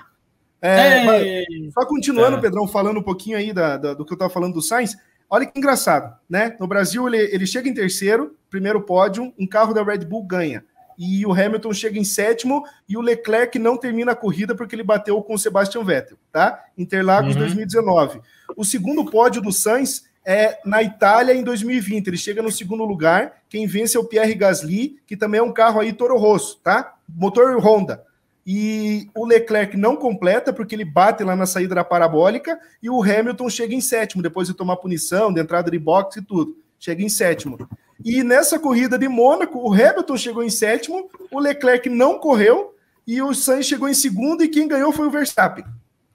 Speaker 1: É, só continuando, Pedrão, falando um pouquinho aí da, da, do que eu tava falando do Sainz, olha que engraçado, né? No Brasil, ele, ele chega em terceiro, primeiro pódio, um carro da Red Bull ganha. E o Hamilton chega em sétimo e o Leclerc não termina a corrida porque ele bateu com o Sebastian Vettel, tá? Interlagos uhum. 2019. O segundo pódio do Sainz é na Itália em 2020. Ele chega no segundo lugar. Quem vence é o Pierre Gasly, que também é um carro aí Toro Rosso, tá? Motor Honda. E o Leclerc não completa porque ele bate lá na saída da parabólica e o Hamilton chega em sétimo depois de tomar punição, de entrada de boxe e tudo. Chega em sétimo. E nessa corrida de Mônaco, o Hamilton chegou em sétimo, o Leclerc não correu e o Sainz chegou em segundo e quem ganhou foi o Verstappen.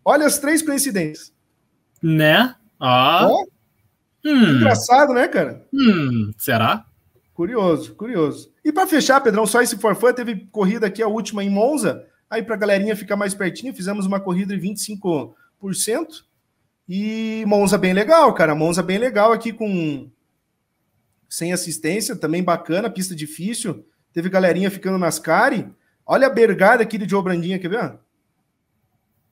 Speaker 1: Olha as três coincidências.
Speaker 2: Né? Ah.
Speaker 1: Hum. Engraçado, né, cara?
Speaker 2: Hum, será?
Speaker 1: Curioso, curioso. E para fechar, Pedrão, só esse forfã, teve corrida aqui, a última em Monza. Aí para a galerinha ficar mais pertinho, fizemos uma corrida de 25%. E Monza bem legal, cara. Monza bem legal aqui com sem assistência, também bacana, pista difícil. Teve galerinha ficando nas cari. Olha a bergada aqui de Joe Brandinha, quer ver?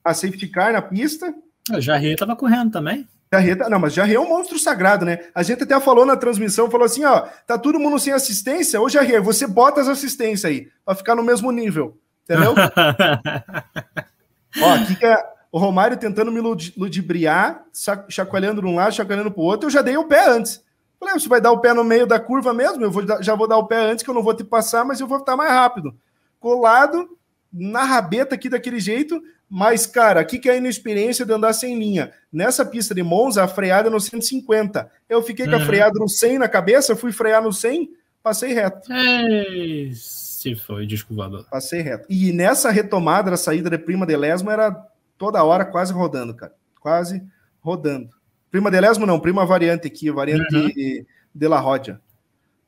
Speaker 1: a safety car na pista.
Speaker 2: O Jarrier estava correndo também.
Speaker 1: Jarrier, tá, não, mas Jarrier é um monstro sagrado, né? A gente até falou na transmissão, falou assim, ó, tá todo mundo sem assistência, ô Jarrier, você bota as assistências aí, para ficar no mesmo nível, entendeu? ó, aqui que é o Romário tentando me ludibriar, chacoalhando de um lado, chacoalhando pro outro, eu já dei o pé antes. Falei, você vai dar o pé no meio da curva mesmo? Eu vou, já vou dar o pé antes, que eu não vou te passar, mas eu vou estar mais rápido. Colado, na rabeta aqui daquele jeito, mas, cara, aqui que é a inexperiência de andar sem linha. Nessa pista de Monza, a freada é no 150. Eu fiquei uhum. com a uhum. freada no 100 na cabeça, fui frear no 100, passei reto.
Speaker 2: Se foi, desculpa.
Speaker 1: Passei reto. E nessa retomada, a saída de Prima de Lesmo era toda hora quase rodando, cara. Quase rodando. Prima de Lesmo não, prima variante aqui, variante uhum. de, de La Rodia.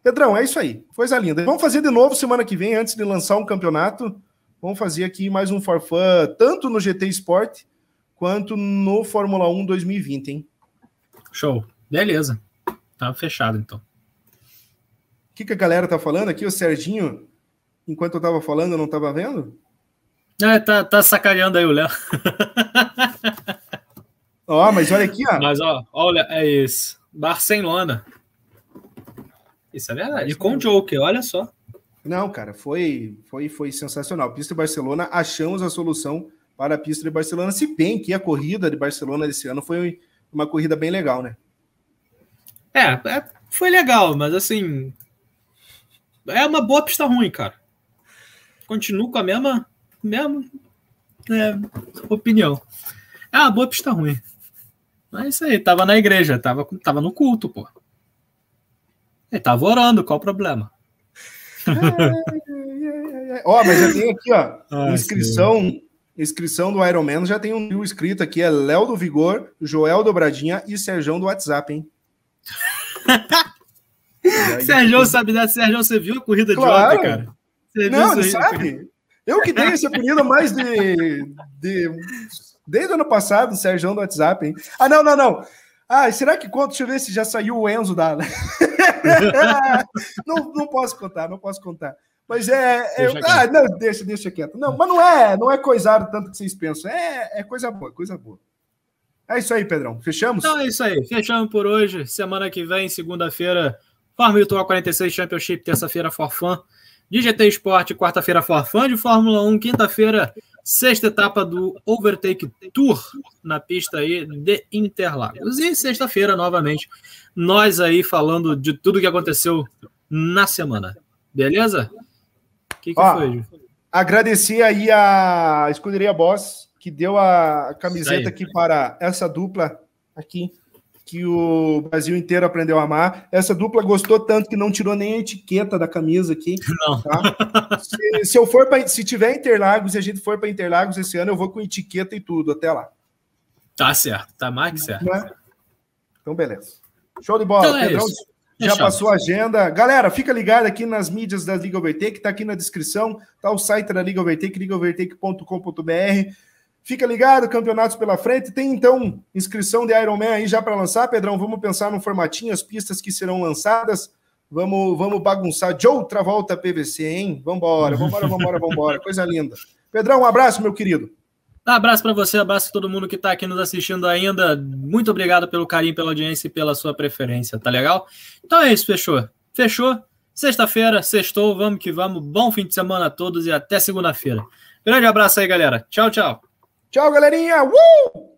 Speaker 1: Pedrão, é isso aí. Coisa linda. Vamos fazer de novo semana que vem, antes de lançar um campeonato. Vamos fazer aqui mais um forfã, tanto no GT Sport quanto no Fórmula 1 2020, hein?
Speaker 2: Show. Beleza. Tá fechado, então.
Speaker 1: O que, que a galera tá falando aqui? O Serginho, enquanto eu tava falando, eu não tava vendo?
Speaker 2: É, tá, tá sacaneando aí o Léo.
Speaker 1: Ó, mas olha aqui, ó.
Speaker 2: Mas, ó, olha, é isso. Barcelona. Isso é verdade. E com o Joker, olha só.
Speaker 1: Não, cara, foi, foi, foi sensacional. Pista de Barcelona, achamos a solução para a pista de Barcelona, se bem que a corrida de Barcelona desse ano foi uma corrida bem legal, né?
Speaker 2: É, é foi legal, mas assim. É uma boa pista ruim, cara. Continuo com a mesma, mesma é, opinião. É uma boa pista ruim. Mas é isso aí, tava na igreja, tava, tava no culto, pô. Ele tava orando, qual o problema?
Speaker 1: ó, mas já tem aqui, ó, Ai, inscrição, sim. inscrição do Iron Man, já tem um mil inscrito aqui, é Léo do Vigor, Joel Dobradinha e Serjão do WhatsApp, hein?
Speaker 2: Sérgio sabe dessa, Sérgio, você viu a corrida claro. de ontem, cara?
Speaker 1: Você não, ele sabe. Eu que dei essa corrida mais de, de Desde o ano passado, o Sérgio do WhatsApp, hein? Ah, não, não, não. Ah, será que conta? Deixa eu ver se já saiu o Enzo da. não, não posso contar, não posso contar. Mas é. é ah, não, deixa, deixa quieto. Não, mas não é, não é coisado tanto que vocês pensam. É, é coisa boa, coisa boa. É isso aí, Pedrão. Fechamos?
Speaker 2: Então é isso aí. Fechamos por hoje. Semana que vem, segunda-feira, Fórmula Virtual 46 Championship, terça-feira, Forfã. De GT Sport, quarta-feira, Forfã. De Fórmula 1, quinta-feira, Sexta etapa do Overtake Tour na pista aí de Interlagos. E sexta-feira, novamente, nós aí falando de tudo que aconteceu na semana. Beleza?
Speaker 1: O que, que Ó, foi, Agradecer aí a Escuderia Boss, que deu a camiseta aqui para essa dupla aqui que o Brasil inteiro aprendeu a amar. Essa dupla gostou tanto que não tirou nem a etiqueta da camisa aqui. Não. Tá? Se, se, eu for para, se tiver Interlagos e a gente for para Interlagos esse ano, eu vou com etiqueta e tudo até lá.
Speaker 2: Tá certo, tá mais que certo. É?
Speaker 1: Então, beleza. Show de bola. Então é Pedrão já passou a agenda. Galera, fica ligado aqui nas mídias da Liga Overtake, tá aqui na descrição, tá o site da Liga Overtake, ligaovertake.com.br. Fica ligado, campeonatos pela frente. Tem então inscrição de Ironman aí já para lançar, Pedrão. Vamos pensar no formatinho, as pistas que serão lançadas. Vamos, vamos bagunçar de outra volta PVC, hein? Vambora, vambora, vambora, vambora. Coisa linda. Pedrão, um abraço, meu querido.
Speaker 2: Um abraço para você, abraço a todo mundo que está aqui nos assistindo ainda. Muito obrigado pelo carinho, pela audiência e pela sua preferência, tá legal? Então é isso, fechou. Fechou? Sexta-feira, sextou, vamos que vamos. Bom fim de semana a todos e até segunda-feira. Grande abraço aí, galera. Tchau, tchau.
Speaker 1: Tchau, galerinha! Uh!